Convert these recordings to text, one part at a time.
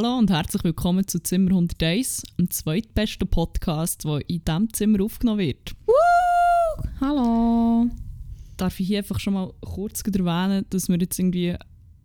Hallo und herzlich willkommen zu Zimmer 101, dem zweitbesten Podcast, der in diesem Zimmer aufgenommen wird. Woo! Hallo! Darf ich hier einfach schon mal kurz erwähnen, dass wir jetzt irgendwie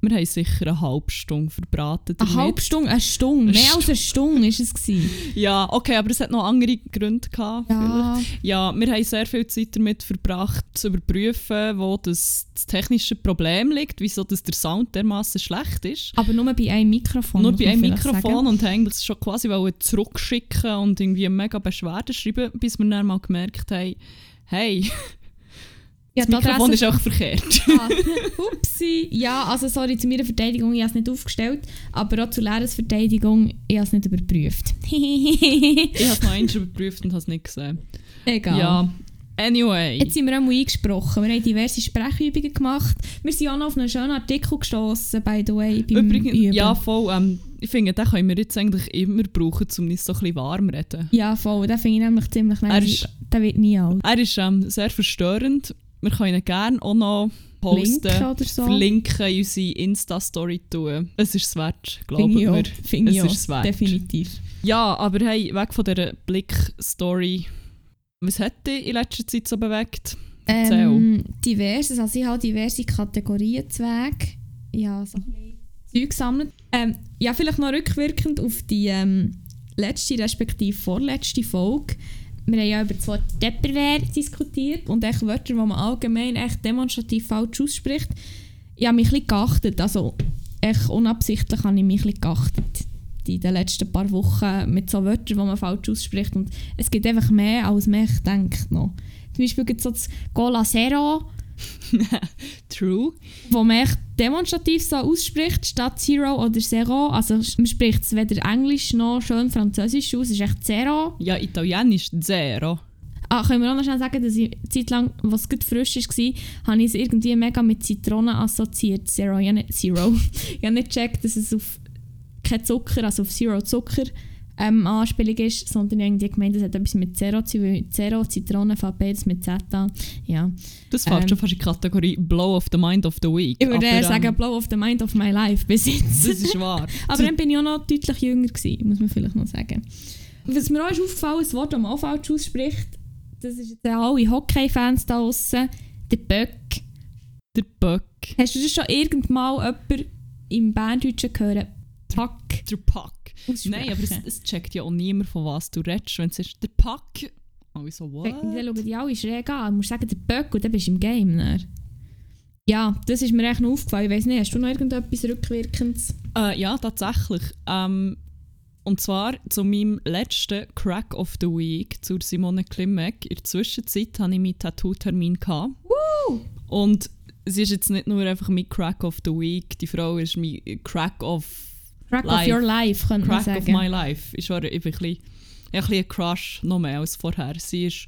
wir haben sicher eine halbe Stunde verbraten. Eine halbe Stunde? Eine Stunde? Mehr als eine Stunde war es. Gewesen. ja, okay, aber es hat noch andere Gründe gehabt. Ja. ja, wir haben sehr viel Zeit damit verbracht, zu überprüfen, wo das, das technische Problem liegt, wieso das der Sound dermaßen schlecht ist. Aber nur bei einem Mikrofon. Nur bei einem Mikrofon sagen. und haben das schon quasi zurückschicken und irgendwie mega Beschwerden schreiben, bis wir dann mal gemerkt haben, hey, ja, das Mikrofon ist auch verkehrt. Ah, upsi. Ja, also sorry, zu meiner Verteidigung, ich habe es nicht aufgestellt, aber auch zu Lehrers Verteidigung, ich habe es nicht überprüft. ich habe es noch eins überprüft und habe es nicht gesehen. Egal. Ja, anyway. Jetzt sind wir einmal eingesprochen, wir haben diverse Sprechübungen gemacht. Wir sind auch noch auf einen schönen Artikel gestoßen, by the way, beim Übrigens, Üben. Ja, voll. Ähm, ich finde, den können wir jetzt eigentlich immer brauchen, um nicht so ein bisschen warm zu reden. Ja, voll. Den finde ich nämlich ziemlich nice. Der wird nie alt. Er ist ähm, sehr verstörend wir können gerne auch noch posten, Linken so. verlinken, in unsere Insta-Story tun. Es ist es wert, glaube ich. Mir. Finde ich es wert. definitiv. Ja, aber hey, weg von dieser Blick-Story. Was hat dich in letzter Zeit so bewegt? Ähm, diverses, also ich habe diverse Kategorien zu Weg. Ja, so ein gesammelt. Ähm, ja, vielleicht noch rückwirkend auf die ähm, letzte respektive vorletzte Folge wir haben ja über das Wort Tupperware diskutiert und echt Wörter, die man allgemein echt demonstrativ falsch ausspricht. Ich habe mich ein bisschen geachtet, also echt unabsichtlich habe ich mich ein geachtet in den letzten paar Wochen mit so Wörtern, die man falsch ausspricht und es gibt einfach mehr, als man denkt noch. Zum Beispiel gibt es so das Cola Zero. True. Wo man echt demonstrativ so ausspricht, statt Zero oder Zero. Also man spricht es weder Englisch noch schön Französisch aus, es ist echt Zero. Ja, Italienisch Zero. Ah, können wir auch noch schnell sagen, dass ich Zeit lang, was gut frisch war, habe ich es irgendwie mega mit Zitronen assoziiert. Zero, ja nicht Zero. ich habe nicht gecheckt, dass es auf kein Zucker, also auf Zero Zucker ähm, Anspielung ist, sondern irgendwie gemeint, es hat etwas mit Zero. Zero, Zitronen, beides mit Z an. Ja. Das fällt ähm, schon fast in die Kategorie Blow of the Mind of the Week. Ich würde sagen, ähm, Blow of the Mind of my life bis jetzt. Das ist wahr. aber dann bin ich auch noch deutlich jünger gewesen, muss man vielleicht noch sagen. Was mir auch ist aufgefallen, das Wort, das man auch falsch ausspricht, das ist jetzt alle Hockey-Fans da draußen, der Böck. Der Böck. Hast du das schon irgendwann jemand im Banddeutschen gehört? Pack. Der Pack. Nein, aber es, es, checkt ja auch niemand, von was du redest. Wenn es ist der Pack. Alle so, what? Dann schauen die alle schräg an. Du musst sagen, der Böck und dann bist du im Game. Ne? Ja, das ist mir echt noch aufgefallen. Ich weiß nicht, hast du noch irgendetwas Rückwirkendes? Äh, ja, tatsächlich. Ähm, und zwar zu meinem letzten Crack of the Week zu Simone Klimek. In der Zwischenzeit hatte ich meinen Tattoo-Termin. Woo! Und sie ist jetzt nicht nur einfach mein Crack of the Week, die Frau ist mein Crack of Crack life. of your life, könnte Crack man sagen. Crack of my life. Ich, war, ich bin ein bisschen, ein bisschen Crush noch mehr als vorher. Sie ist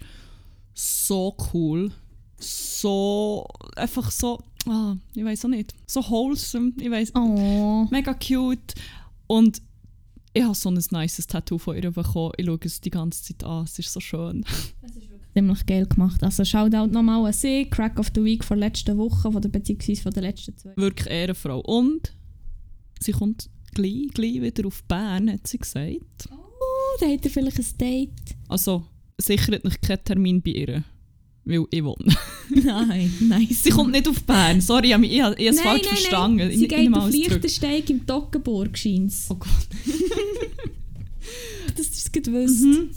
so cool. So, einfach so, ah, ich weiß auch nicht, so wholesome, ich weiß, oh. mega cute. Und ich habe so ein nices Tattoo von ihr bekommen. Ich schaue es die ganze Zeit an, es ist so schön. Es ist wirklich ziemlich geil gemacht. Also Shoutout nochmal an sie, Crack of the Week von letzter Woche, von der, beziehungsweise von der letzten zwei. Wirklich Ehrenfrau. Und sie kommt gleich, gleich wieder auf Bern, hat sie gesagt. Oh, da hat er vielleicht ein Date. Also, sichert noch keinen Termin bei ihr. Weil ich wohne. nein, nice. Sie kommt nicht auf Bern. Sorry, ich habe es falsch nein, verstanden. Nein. Sie ich, geht auf Lichtensteig im Toggenburg, scheint Oh Gott. das ist es gewusst. Mhm.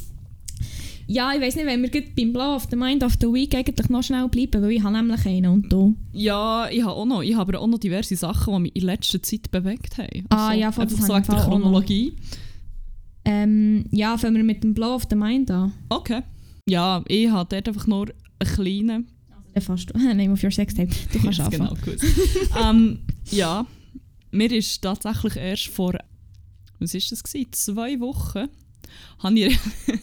Ja, ich weiß nicht, wenn wir beim Blow of the Mind of the Week eigentlich noch schnell bleiben, weil ich habe nämlich einen und du. Ja, ich habe auch noch. Ich habe auch noch diverse Sachen, die mich in letzter Zeit bewegt haben. Ah also, ja, von einfach so der Chronologie. Ähm, ja, fangen wir mit dem Blow of the Mind an. Okay. Ja, ich habe dort einfach nur einen kleinen... Also fast du. Name of your sex tape. Du kannst anfangen. genau, gut. ähm, ja, mir ist tatsächlich erst vor... Was war das? Gewesen? Zwei Wochen habe ich,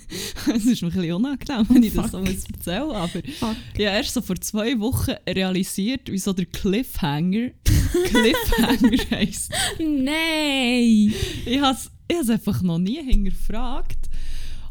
es ist mir ein bisschen unangenehm, wenn ich das so erzähle, aber Fuck. ich habe erst so vor zwei Wochen realisiert, wieso der Cliffhanger Cliffhanger heisst. Nein! Ich habe es einfach noch nie hinterfragt.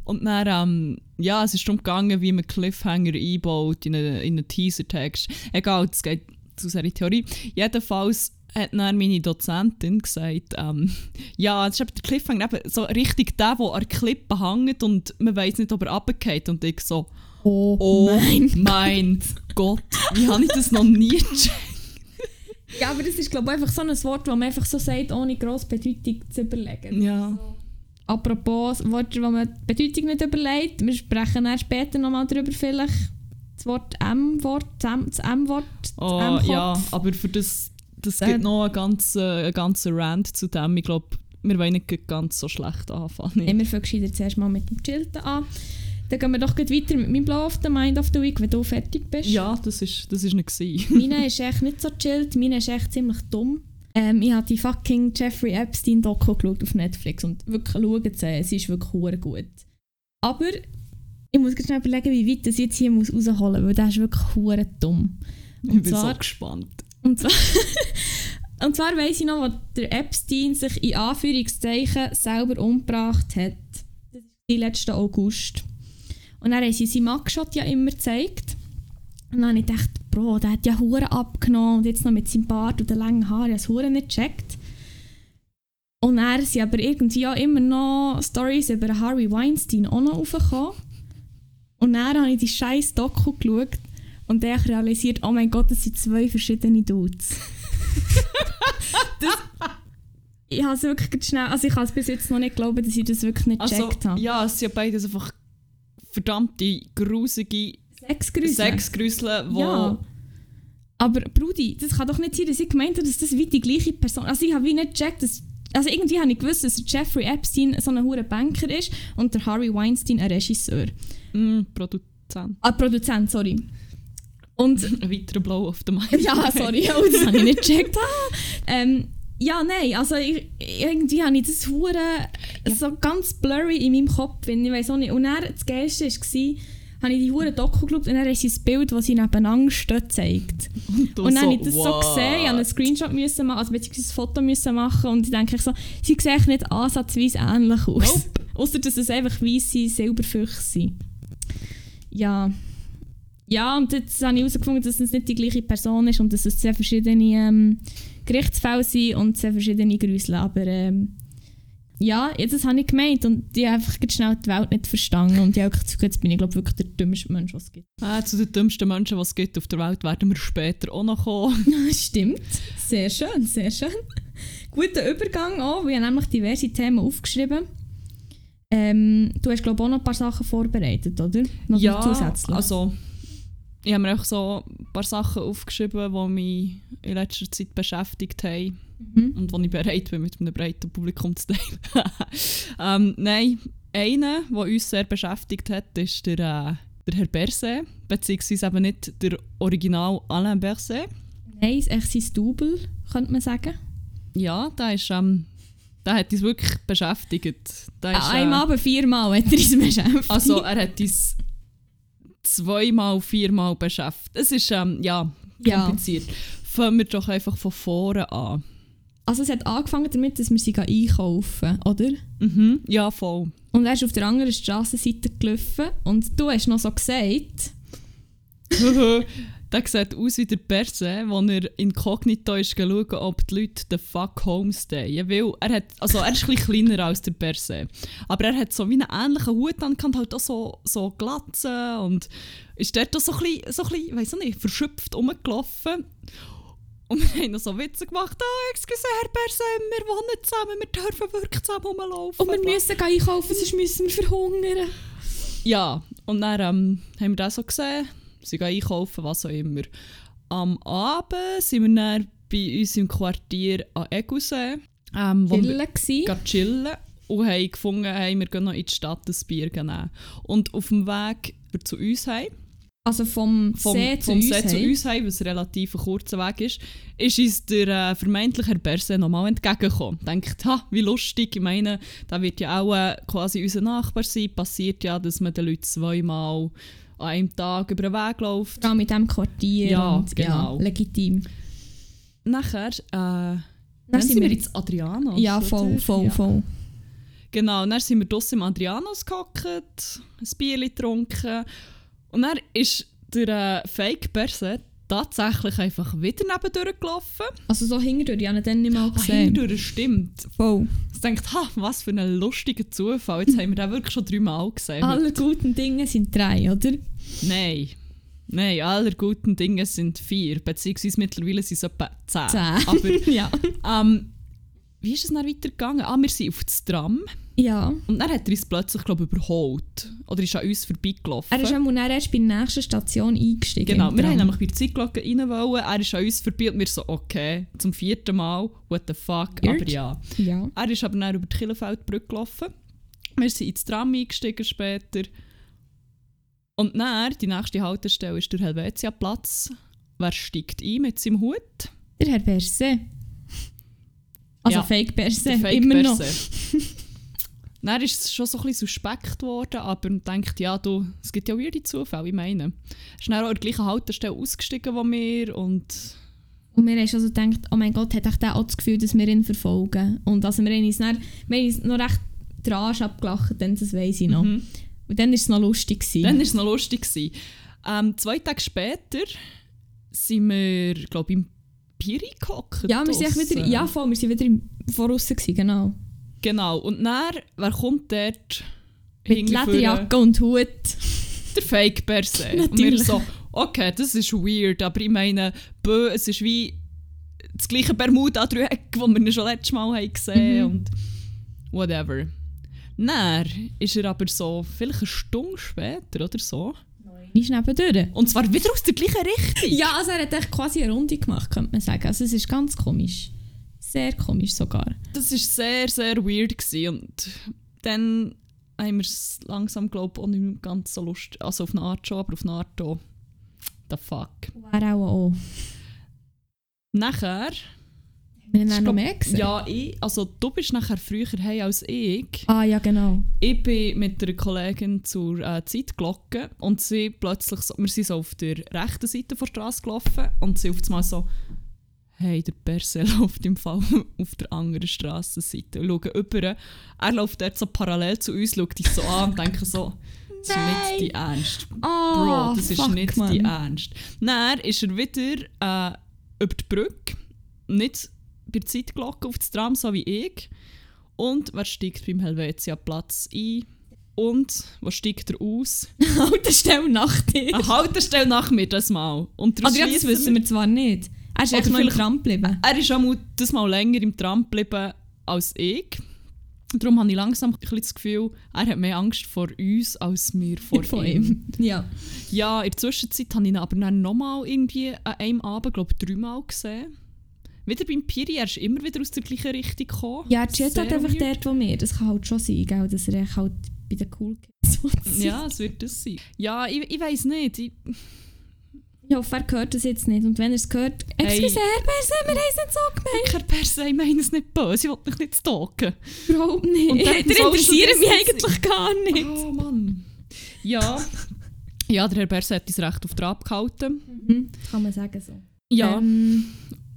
Und dann, ähm, ja, es ist darum gegangen, wie man Cliffhanger einbaut in einen, in einen Teaser-Text. Egal, es geht zu seiner Theorie. Jedenfalls hat dann meine Dozentin gesagt, ähm, ja, das ist eben der Cliffhanger, eben so richtig der, der an der Klippe hängt und man weiß nicht, ob er runtergeht. Und ich so, Oh, oh mein mein Gott, wie habe ich das noch nie gecheckt? Ja, aber das ist glaube ich einfach so ein Wort, das man einfach so sagt, ohne grosse Bedeutung zu überlegen. Ja. Apropos Worte, wo man die Bedeutung nicht überlegt, wir sprechen dann später nochmal darüber vielleicht. Das Wort M-Wort, das M-Wort, Oh, M-Kopf. ja, aber für das, das gibt noch einen ganzen, einen ganzen Rant zu dem. Ich glaube, wir wollen nicht ganz so schlecht anfangen. Nehmen wir fangen gescheiter zuerst mal mit dem Chilten an. Dann gehen wir doch gleich weiter mit meinem Blow of the Mind of the Week, wenn du fertig bist. Ja, das ist, das ist nicht gewesen. Meine ist echt nicht so chillt, meine ist echt ziemlich dumm. Ähm, ich habe die fucking Jeffrey Epstein Doku geschaut auf Netflix und wirklich schauen sie, es ist wirklich hure gut. Aber ich muss schnell überlegen, wie weit das ich jetzt hier muss rausholen muss, weil das ist wirklich hure dumm. Ich Und bin zwar, so gespannt. Und zwar, und zwar weiss ich noch, wo der Epstein sich in Anführungszeichen selber umgebracht hat. Das ist im letzten August. Und dann haben sie seinen Mugshot ja immer gezeigt. Und dann habe ich gedacht, Bro, der hat ja Huren abgenommen und jetzt noch mit seinem Bart und den langen Haaren, ich habe nicht gecheckt. Und dann sind aber irgendwie auch immer noch Stories über Harvey Weinstein auch noch aufgekommen. Und dann habe ich die scheiß Doku geschaut und dann habe ich realisiert, oh mein Gott, das sind zwei verschiedene Dudes. das, ich habe es wirklich schnell, also ich kann es bis jetzt noch nicht glauben, dass ich das wirklich nicht Also, gecheckt habe. ja, es sind beides einfach verdammte, grusige Sexgrüße. Sexgrüsel, die... Ja. Aber Brudi, das kann doch nicht sein, dass ich gemeint habe, dass das wie die gleiche Person Also ich habe wie nicht gecheckt, dass... Also irgendwie habe ich gewusst, dass Jeffrey Epstein so ein hoher Banker ist und der Harvey Weinstein ein Regisseur. Mm, Produzent. Ah, Produzent, sorry. Und... Ein weiterer Blow auf dem Mind. ja, sorry, das habe ich nicht gecheckt. Ah. Ähm, ja, nein, also ich, irgendwie habe ich das hure so ganz blurry in meinem Kopf, ich weiß auch nicht. Und dann, das Geilste war, habe ich die hure Doku geschaut und dann ist das Bild, das sie nebeneinander stehen, gezeigt. du Und dann so, habe ich das so what? gesehen, ich einen Screenshot müssen machen, also beziehungsweise ein Foto müssen machen und ich denke so, sie sehen nicht ansatzweise ähnlich aus. Nope. Außer dass es einfach weisse Silberfüchse sind. Ja. Ja, und jetzt habe ich herausgefunden, dass es nicht die gleiche Person ist und dass es zwei verschiedene ähm, Gerichtsfälle sind und zwei verschiedene Grüsel. Aber ähm, ja, jetzt das habe ich gemeint und ich habe einfach ganz schnell die Welt nicht verstanden und ich habe gedacht, jetzt bin ich glaube wirklich der dümmste Mensch, was es gibt. Ah, zu den dümmsten Menschen, die es gibt auf der Welt, werden wir später auch noch kommen. Stimmt. Sehr schön, sehr schön. Guter Übergang auch, wir haben nämlich diverse Themen aufgeschrieben. Ähm, du hast glaube ich auch noch ein paar Sachen vorbereitet, oder? Noch ja, zusätzlich. also ich habe mir auch so ein paar Sachen aufgeschrieben, die mich in letzter Zeit beschäftigt haben Mhm. und wo ich bereit bin, mit einem breiten Publikum zu teilen. ähm, nein, einer, der uns sehr beschäftigt hat, ist der, äh, der Herr Berset, beziehungsweise eben nicht der Original Alain Berset. Nein, echt sein Double, könnte man sagen. Ja, der ist... Ähm, der hat uns wirklich beschäftigt. Ist, äh, Abend viermal hat er uns beschäftigt. Also er hat uns zweimal, viermal beschäftigt. Es ist ähm, ja Ja. kompliziert. Fangen wir doch einfach von vorne an. also es hat angefangen damit, dass wir sie einkaufen, oder? Mhm. Ja, voll. Und er ist auf der anderen Strassenseite gelaufen und du hast noch so gesagt, der sieht aus wie der Perse, wo er inkognito ist schauen, ob die Leute den fuck home stayen. Weil er hat, also er ist ein bisschen kleiner als der Perse. Aber er hat so wie einen ähnlichen Hut an, und halt auch so, so Glatzen und ist dort auch so ein bisschen, so ein bisschen weiss ich nicht, verschöpft rumgelaufen. Und wir haben noch so Witze gemacht, ah, excuse Herr Perse, wir wohnen zusammen, wir dürfen wirklich zusammen rumlaufen. und wir müssen einkaufen, sonst müssen wir verhungern. Ja, und dann ähm, haben wir das so gesehen, sie gehen einkaufen, was auch immer. Am Abend sind wir dann bei uns im Quartier an Egusee, ähm, wo wir Chillen chillen und haben gefunden, hey, wir gehen noch in die Stadt ein Bier nehmen. Und auf dem Weg zu uns heim, Also vom, vom, See zu vom uns. See zu heim. uns heim, was relativ ein kurzer Weg ist, ist uns der äh, vermeintliche Berse nochmal entgegengekommen. Denkt, ha, wie lustig, ich meine, da wird ja auch äh, quasi unser Nachbar sein, passiert ja, dass man den Leuten zweimal an einem Tag über den Weg läuft. Vor allem mit diesem Quartier. Ja, und, genau. Ja, legitim. Nachher, äh, dann, sind wir jetzt Adrianos. Ja, voll, voll, Ja. voll. Genau, dann sind wir draussen im Adrianos gehockt, ein Bier getrunken und dann ist der äh, Fake Berse tatsächlich einfach wieder nebendurch gelaufen. Also so hingedurch, ich habe ihn dann nicht mal gesehen. Hindurch, stimmt. Voll. Denkt, ha, was für ein lustiger Zufall. Jetzt haben wir den wirklich schon dreimal gesehen. Alle guten Dinge sind drei, oder? Nein. Nein, alle guten Dinge sind vier, beziehungsweise mittlerweile sind es etwa zehn. Zehn. Aber ja. ähm, wie ist es dann weitergegangen? Ah, wir sind auf das Tram Ja. und dann hat er uns plötzlich, glaube ich, überholt. Oder ist an uns vorbeigelaufen. Er ist dann erst bei der nächsten Station eingestiegen. Genau, wir haben nämlich bei der Zeitglocke rein wollen, er ist an uns vorbei und wir so, okay, zum vierten Mal, what the fuck, Weird. aber ja. Ja. Er ist aber dann über die Killenfeldbrücke gelaufen. Wir sind ins Tram eingestiegen später. Und dann, die nächste Haltestelle ist der Helvetia-Platz. Wer steigt ein mit seinem Hut? Der Herr Berse. Also Ja, Fake Berse, immer noch. Dann ist es schon so ein bisschen suspekt worden, aber man denkt, ja, du, es gibt ja weirde Zufälle, ich meine. Ist dann auch an der gleichen Haltestelle ausgestiegen wie wir und Und wir haben schon so gedacht, oh mein Gott, hat der auch das Gefühl, dass wir ihn verfolgen. Und also wir haben uns, dann, wir haben uns noch recht Arsch abgelacht, dann, das weiss ich noch. Mhm. Und dann war es noch lustig. Gewesen. Dann war es noch lustig. gewesen. Ähm, zwei Tage später sind wir, glaube ich, im Piri gehockt. ja, wir sind wieder, ja, voll, wir sind wieder im Voraus gewesen, genau. Genau. Und dann, wer kommt dort? Mit? Lederjacke und Hut. Der Fake per se. Und wir Natürlich. so, okay, das ist weird, aber ich meine, bö, es ist wie das gleiche Bermuda-Dreieck, das wir schon letztes Mal haben gesehen Mhm. und whatever. Dann ist er aber so, vielleicht eine Stunde später oder so. Ist nebendurch. Und zwar wieder aus der gleichen Richtung. Ja, also er hat echt quasi eine Runde gemacht, könnte man sagen. Also es ist ganz komisch. Sehr komisch sogar. Das war sehr, sehr weird. Gewesen. Und dann haben wir es langsam, glaube ich, auch nicht mehr ganz so lustig. Also auf eine Art schon, aber auf eine Art auch. The fuck. Wäre auch auch. Nachher... Wir haben noch mehr gesehen. Ja, ich, also du bist nachher früher heim als ich. Ah ja, genau. Ich bin mit einer Kollegin zur äh, Zeitglocke und sie plötzlich, so, wir sind so auf der rechten Seite der Straße gelaufen und sie auf einmal so, hey, der Perse läuft im Fall auf der anderen Strassenseite. Und schauen über, er läuft dort so parallel zu uns, schaut dich so an und denkt so, das ist Nein. nicht die Ernst. Oh, Bro, das ist nicht Mann. die Ernst. Dann ist er wieder äh, über die Brücke, nicht bei der Zeitglocke auf das Tram, so wie ich. Und wer steigt beim Helvetia-Platz ein? Und wo steigt er aus? Haltestelle nach dir. Eine Haltestelle nach mir das Mal. Und das wissen wir zwar nicht. Er ist echt noch im Tram geblieben. Er ist auch mal, das mal länger im Tram geblieben als ich. Darum habe ich langsam ein bisschen das Gefühl, er hat mehr Angst vor uns als wir vor ihm. ihm. Ja. Ja, in der Zwischenzeit habe ich ihn aber dann nochmal irgendwie an einem Abend, glaube ich, dreimal gesehen. Wieder beim Piri, er ist immer wieder aus der gleichen Richtung gekommen. Ja, Jet hat einfach dort, wo wir. Das kann halt schon sein, gell? dass er echt halt bei den Cool Kids Ja, es wird das sein. Ja, ich, ich weiß nicht. Ich, Ich hoffe, er hört das jetzt nicht. Und wenn er es hört, Hey. excuse, Herr Berse, wir haben es nicht so gemeint. Herr Perse, ich meine es nicht böse, ich will mich nicht stalken. Überhaupt nicht. Und dann interessiert mich eigentlich gar nicht. Oh Mann. Ja. Ja, der Herr Perse hat uns recht auf Trab gehalten. Mhm, kann man sagen so. Ja. Ähm,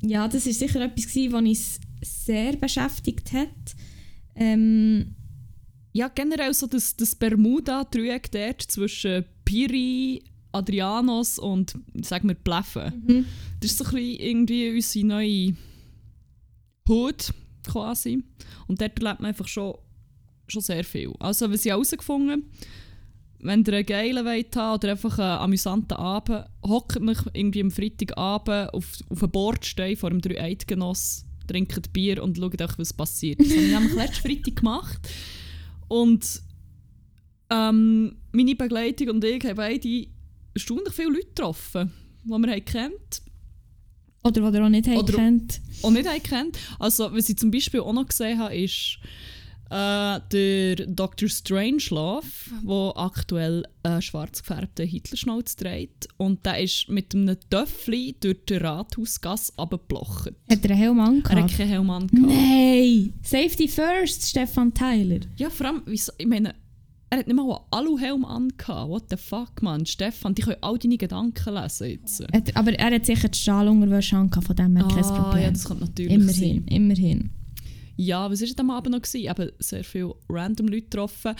ja, das war sicher etwas, was uns sehr beschäftigt hat. Ähm, Ja, generell so das, das Bermuda-Dreieck dort zwischen Piri, Adrianos und, sagen wir, Pleffen. mhm. Das ist so ein bisschen irgendwie unsere neue Hut quasi. Und dort erlebt man einfach schon, schon sehr viel. Also, was ich herausgefunden wenn ihr einen geilen wollt haben oder einfach einen amüsanten Abend, hockt mich irgendwie am Freitagabend auf, auf einen Bordstein vor einem drei Eidgenoss, trinkt Bier und schaut euch, was passiert. Das habe ich nämlich letzten Freitag gemacht. Und ähm, meine Begleitung und ich haben beide erstaunlich viele Leute getroffen, die wir kennt Oder was ihr auch nicht Oder- kennt. und nicht kennt. Also, was ich zum Beispiel auch noch gesehen habe, ist äh, der Dr. Strangelove, der aktuell einen schwarz gefärbten Hitlerschnauz trägt. Und der ist mit einem Töffel durch die Rathausgasse runtergeblochen. Hat er einen Helm Er hat angehabt? keinen Helm angehabt. Nein! Safety first, Stefan Tyler. Ja, vor allem, ich meine, er hat nicht mal einen Aluhelm angehabt. What the fuck, man? Stefan, die können all deine Gedanken lesen jetzt. Aber er hat sicher die Stahlunterwäsche angehabt, von dem her kein Ah, Problem. ja, das könnte natürlich immerhin, sein. immerhin. Ja, was war denn am Abend noch? Gewesen? Eben sehr viele random Leute getroffen.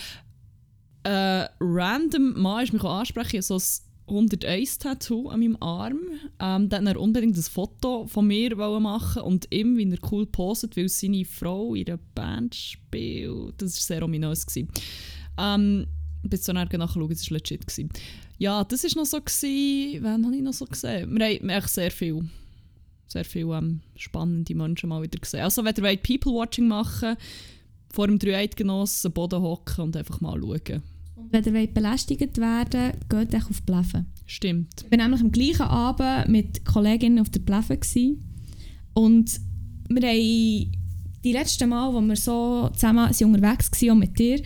Äh, random Mann ist mich auch ansprechen, so ein 101-Tattoo an meinem Arm. Ähm, dann hat er unbedingt ein Foto von mir machen und ihm, wie er cool poset, weil seine Frau in einer Band spielt. Das war sehr ominös. Gewesen. Ähm, bis zu nachher nachschauen, das war legit. Gewesen. Ja, das war noch so. Gewesen. Wann habe ich noch so gesehen? Wir haben, echt sehr viel, sehr viel ähm, spannende Menschen mal wieder gesehen. Also wenn ihr wollt People-Watching machen vor dem Dreieidgenossen Boden hocken und einfach mal schauen. Und wenn ihr wollt belästigt werden geht euch auf die Pleffen. Stimmt. Ich war nämlich am gleichen Abend mit Kolleginnen auf der. Gewesen. Und wir haben die letzten Mal, wo wir so zusammen sind unterwegs waren, mit dir,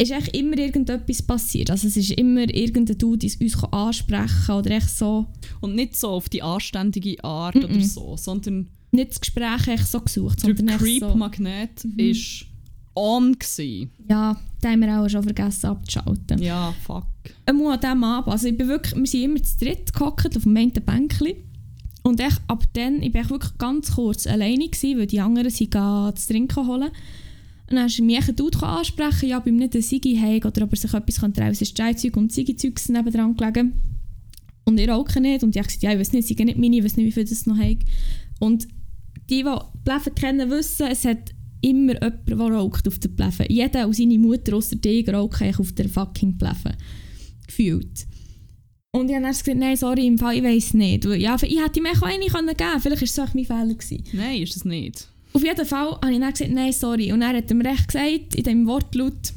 ist echt immer irgendetwas passiert. Also es ist immer irgendein Dude, der uns ansprechen oder echt so... Und nicht so auf die anständige Art mm -mm. oder so, sondern... Nicht das Gespräch echt so gesucht, der sondern Creep-Magnet so, ist on gewesen. Ja, den haben wir auch schon vergessen abzuschalten. Ja, fuck. Einmal an diesem Abend, also ich bin wirklich, wir sind immer zu dritt gehockt auf dem einen Bänkchen. Und ich, ab dann, ich war wirklich ganz kurz alleine, gewesen, weil die anderen sind zu trinken holen. Und dann hast du mich ein Dude ansprechen, ja, ihm nicht ein Sigi haben oder ob er sich etwas kann trauen kann. Es ist Chai-Zeug und Sigi-Zeug nebendran gelegen. Und ich rauche nicht. Und ich habe gesagt, ja, ich weiß nicht, sie nicht meine, ich weiß nicht, wie viel das noch haben. Und die, die Bläffen kennen, wissen, es hat immer jemand, der raucht auf der Pläffe. Jeder und seine Mutter außer dir raucht auf der fucking Pläffe. Gefühlt. Und ich habe dann gesagt, nein, sorry, im Fall, ich weiß nicht. Ja, ich hätte mir auch eine geben können. Vielleicht war es auch mein Fehler. Gewesen. Nein, ist es nicht. Auf jeden Fall habe ich dann gesagt, nein, sorry. Und er hat ihm recht gesagt, in dem Wortlaut,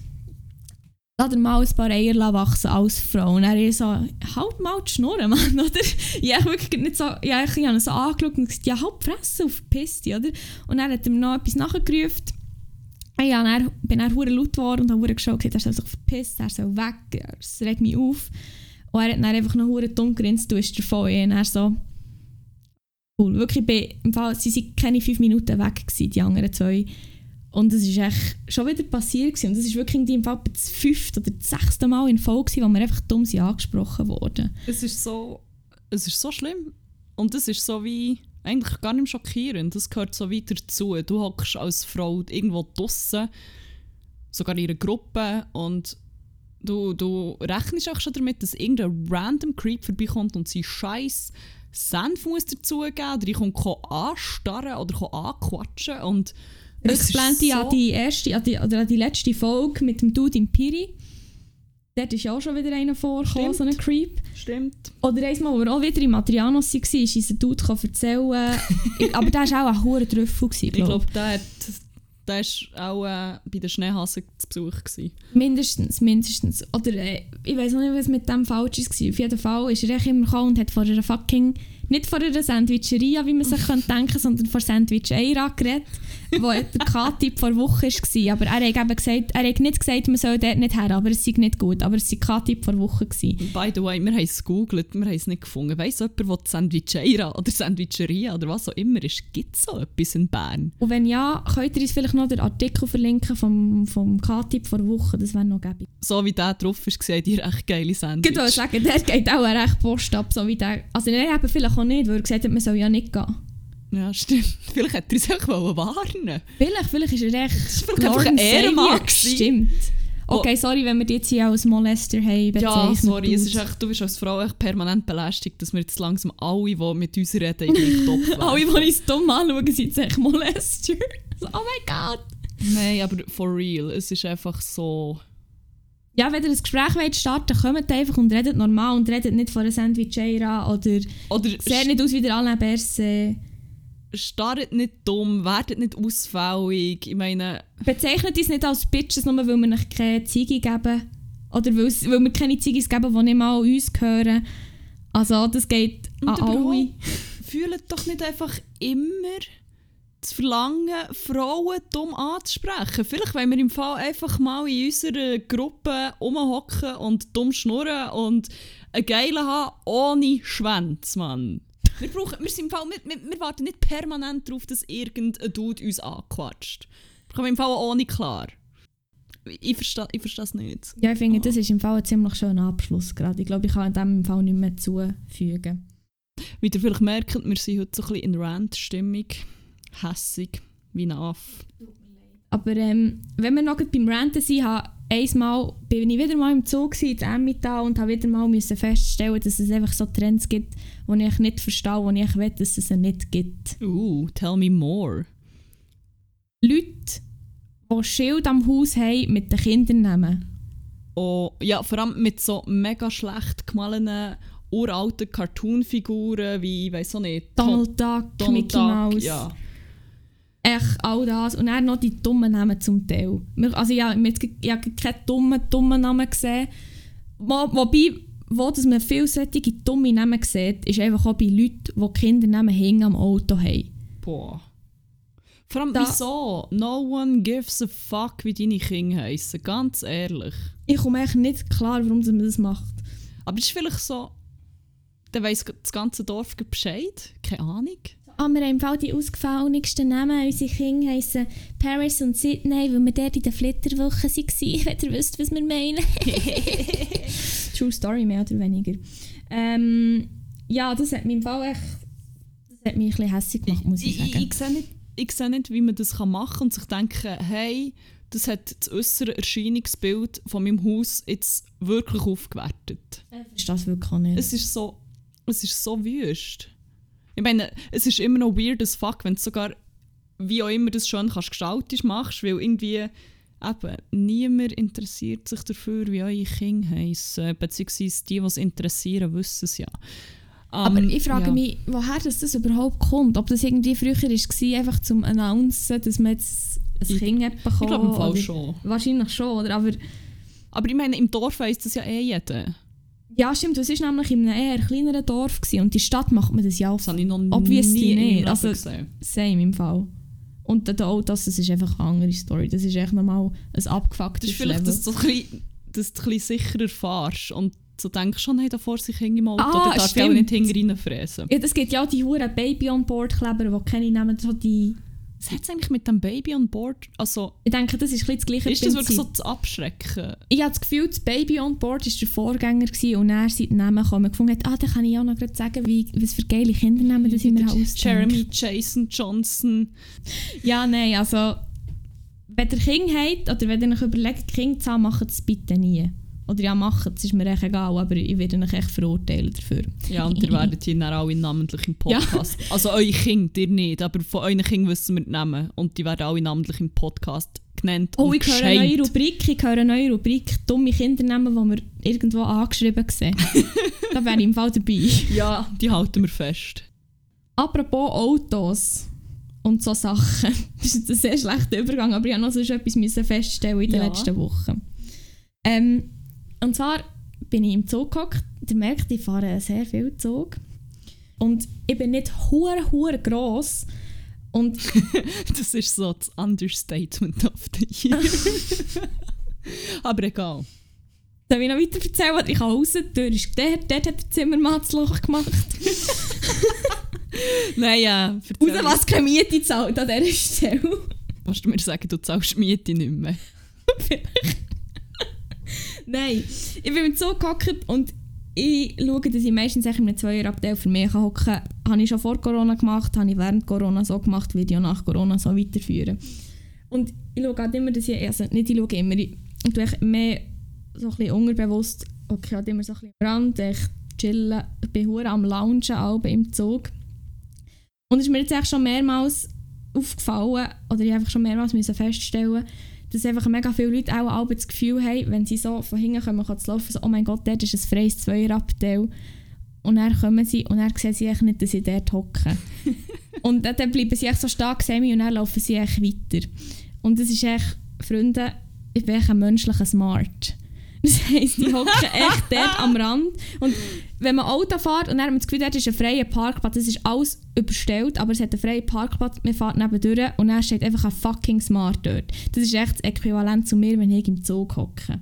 lass mal ein paar Eier wachsen als Frau. Und er ist so, halt mal die Schnurren, Mann, oder? Ich habe wirklich nicht so, ja, ich habe ihn so angeschaut und gesagt, ja, halt Fresse auf Piste, oder? Und er hat ihm noch etwas nachgerufen. Ja, dann bin dann hure laut geworden und habe geschaut, er soll sich verpissen, er soll weg, es regt mich auf. Und er hat dann einfach noch hure dumm grinst, du bist davon. Und er so, cool. Wirklich, bei, im Fall, sie waren keine fünf Minuten weg, gewesen, die anderen zwei. Und es ist echt schon wieder passiert. Gewesen. Und das ist wirklich im Fall das fünfte oder das sechste Mal in Folge, wo wir einfach dumm sind angesprochen wurden. Es ist so, es ist so schlimm. Und es ist so wie, eigentlich gar nicht schockierend. Das gehört so weiter dazu. Du hockst als Frau irgendwo draußen, sogar in einer Gruppe und du, du rechnest auch schon damit, dass irgendein random Creep vorbeikommt und sie scheiß Senf muss dazugeben oder ich komme anstarren oder anquatschen und Rückblende so an die erste an die, oder an die letzte Folge mit dem Dude im Piri. Dort ist ja auch schon wieder einer vorgekommen, so ein Creep. Stimmt. Oder einmal, wo wir auch wieder in Matrianos waren, ist unser Dude erzählen Aber der war auch ein hoher Trüffel, glaube ich. glaube, der hat der war auch äh, bei den Schneehasen zu Besuch. Gewesen. Mindestens, mindestens. Oder äh, ich weiß noch nicht, was mit dem falsch war. Auf jeden Fall ist er immer gekommen und hat vor einer fucking, nicht vor einer Sandwicheria, wie man sich könnte denken sondern vor Sandwich Eira geredet, wo der K-Tipp vor Woche war. Aber er hat, eben gesagt, er hat nicht gesagt, man soll dort nicht her, aber es sei nicht gut. Aber es war K-Tipp vor Woche. Gewesen. By the way, wir haben es gegoogelt, wir haben es nicht gefunden. Weiss jemand, wo die Sandwicheira oder Sandwicheria oder was auch immer ist, gibt es so etwas in Bern? Und wenn ja, könnt ihr uns vielleicht noch den Artikel verlinken vom, vom K-Tipp vor Woche, das wäre noch gäbig. So wie der drauf ist, seht ihr echt geile Sandwich. Ich würde sagen, der geht auch recht Post ab, so wie der. Also nein, eben vielleicht auch nicht, weil er gesagt hat, man soll ja nicht gehen. Ja, stimmt. Vielleicht hätte er sich auch warnen Vielleicht, vielleicht ist er echt... Ein Ehrenmann Stimmt. Oh. Okay, sorry, wenn wir dich jetzt hier als Molester haben Ja, sorry, es ist echt, du bist als Frau echt permanent belästigt, dass wir jetzt langsam alle, die mit uns reden, irgendwie top Alle, die uns dumm anschauen, sind jetzt echt Molester. oh mein Gott. Nein, aber for real, es ist einfach so... Ja, wenn ihr ein Gespräch wollt starten kommt einfach und redet normal und redet nicht von einer Sandwicheira oder, oder seht nicht aus wie der Alain Berset starret nicht dumm, werdet nicht ausfällig. Ich meine... Bezeichnet uns nicht als Bitches, nur weil wir euch keine Ziege geben. Oder weil, weil wir keine Ziggis geben, die nicht mal an uns gehören. Also das geht Und an alle. Fühlt doch nicht einfach immer zu verlangen, Frauen dumm anzusprechen. Vielleicht wollen wir im Fall einfach mal in unserer Gruppe rumhocken und dumm schnurren und einen Geilen haben ohne Schwänz, Mann. Wir, brauchen, wir, sind im Fall, wir, wir, warten nicht permanent darauf, dass irgendein Dude uns anquatscht. Wir kommen im Fall auch nicht klar. Ich verstehe ich verstehe es nicht. Ja, ich finde, oh. das ist im Fall ein ziemlich schöner Abschluss gerade. Ich glaube, ich kann in diesem Fall nicht mehr zufügen. Wie ihr vielleicht merkt, wir sind heute so ein bisschen in Rant-Stimmung. Hässig, wie ein Aff. Aber ähm, wenn wir noch beim Ranten sind, habe einmal bin ich wieder mal im Zug gewesen, in Emmental und habe wieder mal müssen feststellen, dass es einfach so Trends gibt, die ich nicht verstehe, die ich will, dass es sie nicht gibt. Uh, tell me more. Leute, die Schild am Haus haben mit den Kindernamen. Oh, ja, vor allem mit so mega schlecht gemalenen uralten Cartoonfiguren wie, ich weiß auch nicht, Donald Duck, Donald Mickey Duck, Mouse. Ja. Echt all das. Und dann noch die dummen Namen zum Teil. Also ja, ich habe keine dummen, dummen Namen gesehen. Wo, wobei, wo dass man solche dumme Namen sieht, ist einfach auch bei Leuten, die Kindernamen hinten am Auto haben. Boah. Vor allem, Da- wieso? No one gives a fuck, wie deine Kinder heissen. Ganz ehrlich. Ich komme echt nicht klar, warum man das macht. Aber es ist vielleicht so, dann weiss das ganze Dorf Bescheid. Keine Ahnung. Ah, wir haben im Fall die ausgefallensten Namen. Unsere Kinder heissen Paris und Sydney, weil wir dort in der Flitterwoche waren. Wenn ihr wisst, was wir meinen. True Story, mehr oder weniger. Ähm, ja, das hat mich im Fall echt... Das hat mich ein bisschen hässlich gemacht, muss ich, ich, sagen. ich, sehe nicht, ich sehe nicht, wie man das machen kann und sich denken, hey, das hat das äußere Erscheinungsbild von meinem Haus jetzt wirklich aufgewertet. Ich verstehe das wirklich nicht. Es ist so, es ist so wüst. Ich meine, es ist immer noch weird as fuck, wenn du sogar, wie auch immer das schön kannst gestaltisch machst, weil irgendwie eben niemand interessiert sich dafür, wie eure Kinder heissen. Beziehungsweise die, die es interessieren, wissen es ja. Aber Ähm, ich frage ja. mich, woher das, das überhaupt kommt. Ob das irgendwie früher war, einfach zum Announcen, dass man jetzt ein Ich- Kind hat Ich glaube im Fall schon. Wahrscheinlich schon, oder? Aber Aber ich meine, im Dorf weiss das ja eh jeder. Ja, stimmt, das war nämlich in einem eher kleineren Dorf gewesen, und der Stadt macht man das ja auch Das habe ich noch Obviously nie nicht. Leben Also- gesehen. same im Fall. Und der Autos, das ist einfach eine andere Story. Das ist echt nochmal ein Das abgefucktes ist vielleicht, Level. dass du, ein bisschen- dass du ein bisschen sicherer fährst und so denkst, schon, hey, da vor sich Hänge im Auto, Ah, da darf ich auch stimmt. nicht hinten reinfräsen. ja, es gibt ja auch die huren Baby-on-Board-Kleber, die keine nehmen, so die... Was hat es eigentlich mit dem Baby on board? Also, Ich denke, das ist ein das gleiche ist das wirklich so zu abschrecken? Ich habe das Gefühl, das Baby on Board war der Vorgänger gewesen, und er die Namen gekommen und gefunden, hat, ah, dann kann ich auch noch gerade sagen, wie, was für geile Kindernamen das ich mir ausdenke. Jeremy Jason Johnson. Ja, nein, also wenn ihr Kind habt oder wenn ihr euch überlegt, Kind zu haben, macht es bitte nie. Oder ja, macht es, ist mir echt egal, aber ich werde euch echt verurteilen dafür. Ja, und ihr werdet hier dann alle namentlich im Podcast. Also eure Kinder, ihr nicht, aber von euren Kindern wissen wir die Namen. Und die werden alle namentlich im Podcast genannt Oh, ich höre eine neue. Rubrik, ich höre eine neue Rubrik, dumme Kindernamen, die wir irgendwo angeschrieben sehen. da wäre ich im Fall dabei. Ja, die halten wir fest. Apropos Autos und so Sachen. Das ist jetzt ein sehr schlechter Übergang, aber ich habe noch sonst etwas feststellen in den Ja. letzten Wochen. Ähm, und zwar bin ich im Zug gehockt. Ihr merkt, ich fahre sehr viel Zug. Und ich bin nicht hure hure gross. Und Das ist so das Understatement of the Year. aber egal. darf ich noch weiter erzählen? Ich kann raus, die Tür ist dort, dort hat der Zimmermann das Loch gemacht. Nein, ja. Raus, was keine Miete zahlt an dieser Stelle. Willst du mir sagen, du zahlst Miete nicht mehr? Nein, ich bin mit so gehockt und ich schaue, dass ich meistens in einem Zweierabteil für mich hocken kann. Habe ich schon vor Corona gemacht, habe ich während Corona so gemacht, werde ich auch nach Corona so weiterführen. Und ich schaue halt immer, dass ich, also nicht ich schaue immer, ich, tue mehr so ein bisschen unterbewusst, okay, halt immer so ein bisschen am Rand, ich chillen, ich bin hure am Loungen auch im Zug. Und es ist mir jetzt echt schon mehrmals aufgefallen, oder ich habe einfach schon mehrmals müssen feststellen, dass einfach mega viele Leute auch alle das Gefühl haben, wenn sie so von hinten kommen, kann zu laufen, so, oh mein Gott, dort ist ein freies Zweierabteil. Und dann kommen sie und dann sehen sie echt nicht, dass sie dort hocken. und dann, dann bleiben sie echt so stark semi und dann laufen sie echt weiter. Und das ist echt, Freunde, ich bin echt ein menschlicher Smart. Das heisst, die hocken echt dort am Rand. Und wenn man Auto fährt und dann hat man das Gefühl, dort ist ein freier Parkplatz, das ist alles überstellt, aber es hat einen freien Parkplatz, man fährt nebendurch und dann steht einfach ein fucking Smart dort. Das ist echt das Äquivalent zu mir, wenn ich im Zug hocke.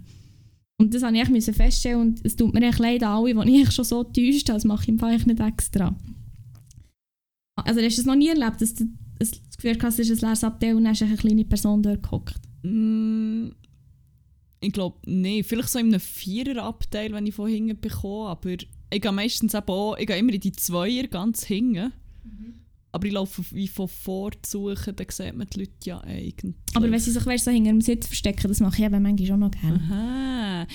Und das musste ich echt feststellen und es tut mir echt leid an alle, die ich schon so täuscht habe, das mache ich im Fall nicht extra. Also hast du es noch nie erlebt, dass du das Gefühl hast, es ist ein leeres Abteil und dann ist eine kleine Person dort gehockt? Mm, ich glaube, nee. Vielleicht so in einem Viererabteil, wenn ich von hinten bekomme. Aber ich gehe meistens eben auch, ich gehe immer in die Zweier ganz hinten. Aber ich laufe wie von vorzuchen, dann sieht man die Leute ja eigentlich. Aber wenn sie sich weißt, so hinter dem Sitz verstecken, das mache ich eben manchmal auch noch gerne. Aha.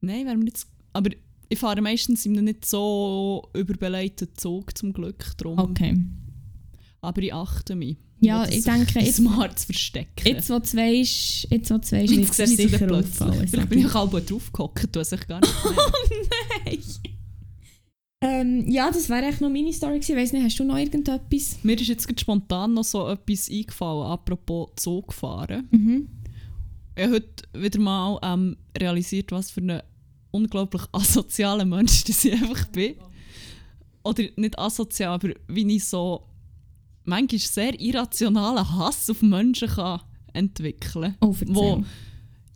Nein, wäre mir jetzt... Aber ich fahre meistens in einem nicht so überbelegten Zug zum Glück drum. Okay. Aber ich achte mich. Ja, ich denke, jetzt, smart zu verstecken. jetzt wo du weisst, jetzt wo du weisst, wird es sicher auffallen. Vielleicht bin ich. ich auch draufgehockt, du hast dich gar nicht gemerkt. Ähm, ja, das wäre eigentlich noch meine Story gewesen. Weiss nicht, hast du noch irgendetwas? Mir ist jetzt spontan noch so etwas eingefallen, apropos Zug fahren. Mhm. Ich habe heute wieder mal ähm, realisiert, was für ein unglaublich asozialer Mensch das ich einfach bin. Oder nicht asozial, aber wie ich so manchmal sehr irrationalen Hass auf Menschen kann entwickeln Oh, erzähl. Wo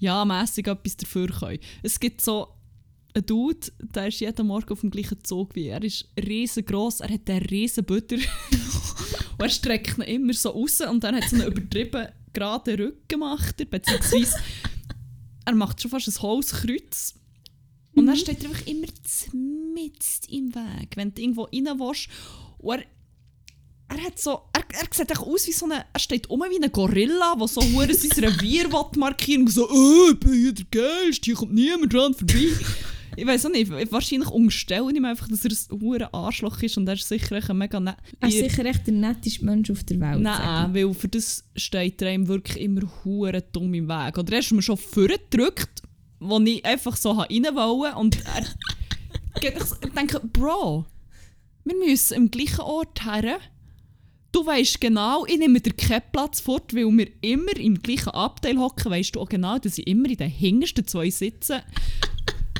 ja mässig etwas dafür können. Es gibt so einen Dude, der ist jeden Morgen auf dem gleichen Zug wie er. Er ist riesengroß, er hat einen riesen Butter. und er streckt ihn immer so raus und dann hat er so einen übertrieben geraden Rücken gemacht, er, beziehungsweise er macht schon fast ein Holzkreuz. Und dann steht er einfach immer mitten im Weg, wenn du irgendwo rein willst. Und er, er hat so, er, er sieht echt aus wie so eine, er steht um wie ein Gorilla, der so hure sein Revier markieren und so, oh, ich bin hier der Geilste, hier kommt niemand dran vorbei. Ich weiß auch nicht, wahrscheinlich unterstelle ich ihm einfach, dass er ein hure Arschloch ist und er ist sicher echt ein mega nett. Er ist sicher echt der netteste Mensch auf der Welt. Nein, weil für das steht er ihm wirklich immer hure dumm im Weg. Oder er ist mir schon vorgedrückt, wo ich einfach so rein wollte und er ich denke, Bro, wir müssen am gleichen Ort her. Du weißt genau, ich nehme dir keinen Platz fort, weil wir immer im gleichen Abteil hocken. Weißt du auch genau, dass ich immer in den hintersten zwei sitze.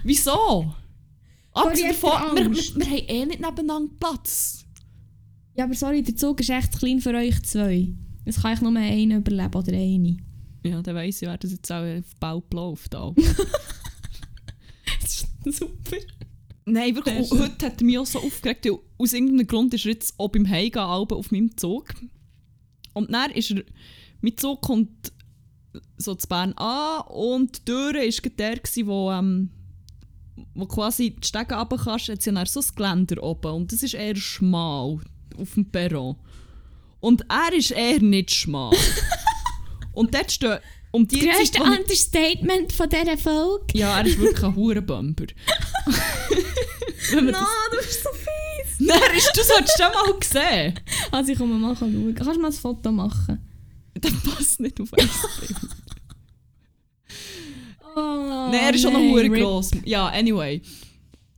Wieso? Abgesehen davon, wir, wir, wir haben eh nicht nebeneinander Platz. Ja, aber sorry, der Zug ist echt klein für euch zwei. Es kann ich nur einer überleben oder eine. Ja, dann weiss ich, wer das jetzt auch auf Baub läuft. Auch. Super. Nein, wirklich. Und heute hat er mich auch so aufgeregt, weil aus irgendeinem Grund ist er jetzt auch beim Heimgehen auf meinem Zug. Und dann ist er, mein Zug kommt so zu Bern an und die Tür war der, gewesen, wo, ähm, wo quasi die Stege runter kannst, hat sie dann so ein Geländer oben und das ist eher schmal auf dem Perron. Und er ist eher nicht schmal. und dort stehen um die wo ich- Understatement von dieser Folge. Ja, er ist wirklich ein Hurenbomber. Das du bist so fies. Nein, hast du schon mal gesehen. Also ich komme mal schauen. Kannst du mal ein Foto machen? Das passt nicht auf Facebook. Oh, Nein, er ist schon noch nein, hure gross. Ja, anyway.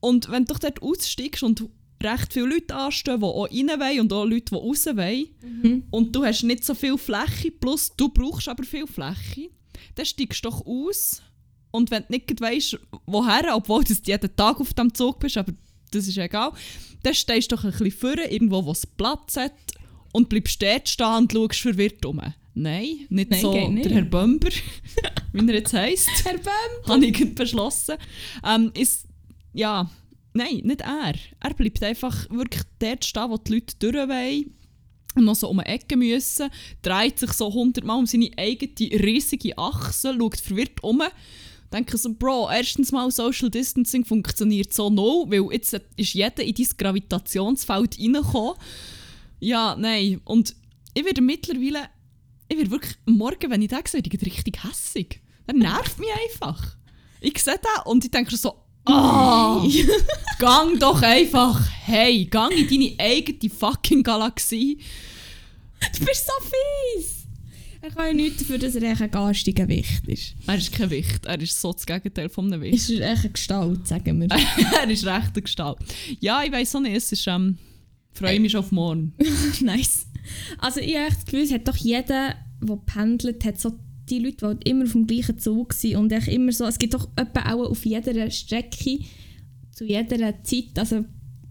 Und wenn du doch dort aussteigst und recht viele Leute anstehen, die auch rein wollen und auch Leute, die raus wollen, Mhm. und du hast nicht so viel Fläche, plus du brauchst aber viel Fläche, dann steigst du doch aus. Und wenn du nicht weißt, woher, obwohl du jeden Tag auf dem Zug bist, aber das ist egal, dann stehst du doch ein bisschen vorne, irgendwo, wo es Platz hat, und bleibst dort stehen und schaust verwirrt um. Nein, nicht Nein, so nicht. der Herr Bömber, wie er jetzt heisst Herr Böhm. habe ich beschlossen. Ähm, ist, ja, nein, nicht er. Er bleibt einfach wirklich dort stehen, wo die Leute durch wollen und noch so um eine Ecke müssen, dreht sich so hundertmal um seine eigene riesige Achse, schaut verwirrt um. Denke so, Bro, erstens mal Social Distancing funktioniert so null, weil jetzt ist jeder in dein Gravitationsfeld reingekommen. Ja, nein. Und ich werde mittlerweile, ich werde wirklich morgen, wenn ich das sehe, ich richtig hässig. Das nervt mich einfach. Ich sehe das und ich denke so, ah, gang doch einfach, hey, gang in deine eigene fucking Galaxie. Du bist so fies. Er kann ja nichts dafür, dass er ein garstiger Wicht ist. Er ist kein Wicht, er ist so das Gegenteil von einem Wicht. Ist er echt eine Gestalt, sagen wir. er ist recht eine Gestalt. Ja, ich weiß auch nicht, es ist, ähm, freue mich schon auf morgen. nice. Also ich habe das Gefühl, es hat doch jeder, der pendelt, hat so die Leute, die halt immer auf dem gleichen Zug sind und echt immer so, es gibt doch etwa auch auf jeder Strecke, zu jeder Zeit, also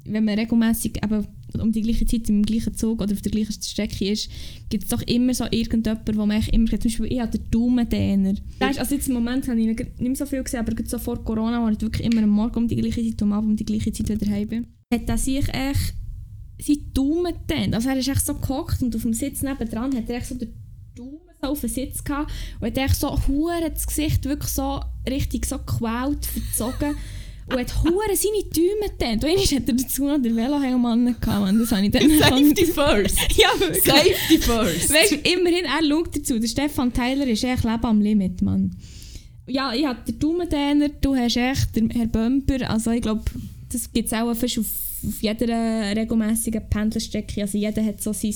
wenn man regelmäßig eben um die gleiche Zeit im gleichen Zug oder auf der gleichen Strecke ist, gibt es doch immer so irgendjemanden, wo man echt immer, zum Beispiel ich habe den Daumendenner. Das ist, also jetzt im Moment habe ich nicht mehr so viel gesehen, aber so vor Corona, wo ich wirklich immer am Morgen um die gleiche Zeit, am Abend um die gleiche Zeit wieder heim bin, hat er sich echt seinen Daumen gedehnt. Also er ist echt so gehockt und auf dem Sitz nebendran hat er echt so den Daumen so auf den Sitz gehabt und hat echt so hure das Gesicht wirklich so richtig so gequält, verzogen. Und hat hure seine Däume getan. Und einmal hat er dazu noch den Velohelm angehabt. Das habe ich dann Safety first. Ja, wirklich. Safety first. Weißt du, immerhin, er schaut dazu. Der Stefan Tyler ist echt Leben am Limit, Mann. Ja, ich habe den Daumentrainer, du hast echt den Herr Bumper. Also ich glaube, das gibt es auch fast auf, auf jeder regelmäßigen Pendelstrecke. Also jeder hat so sein...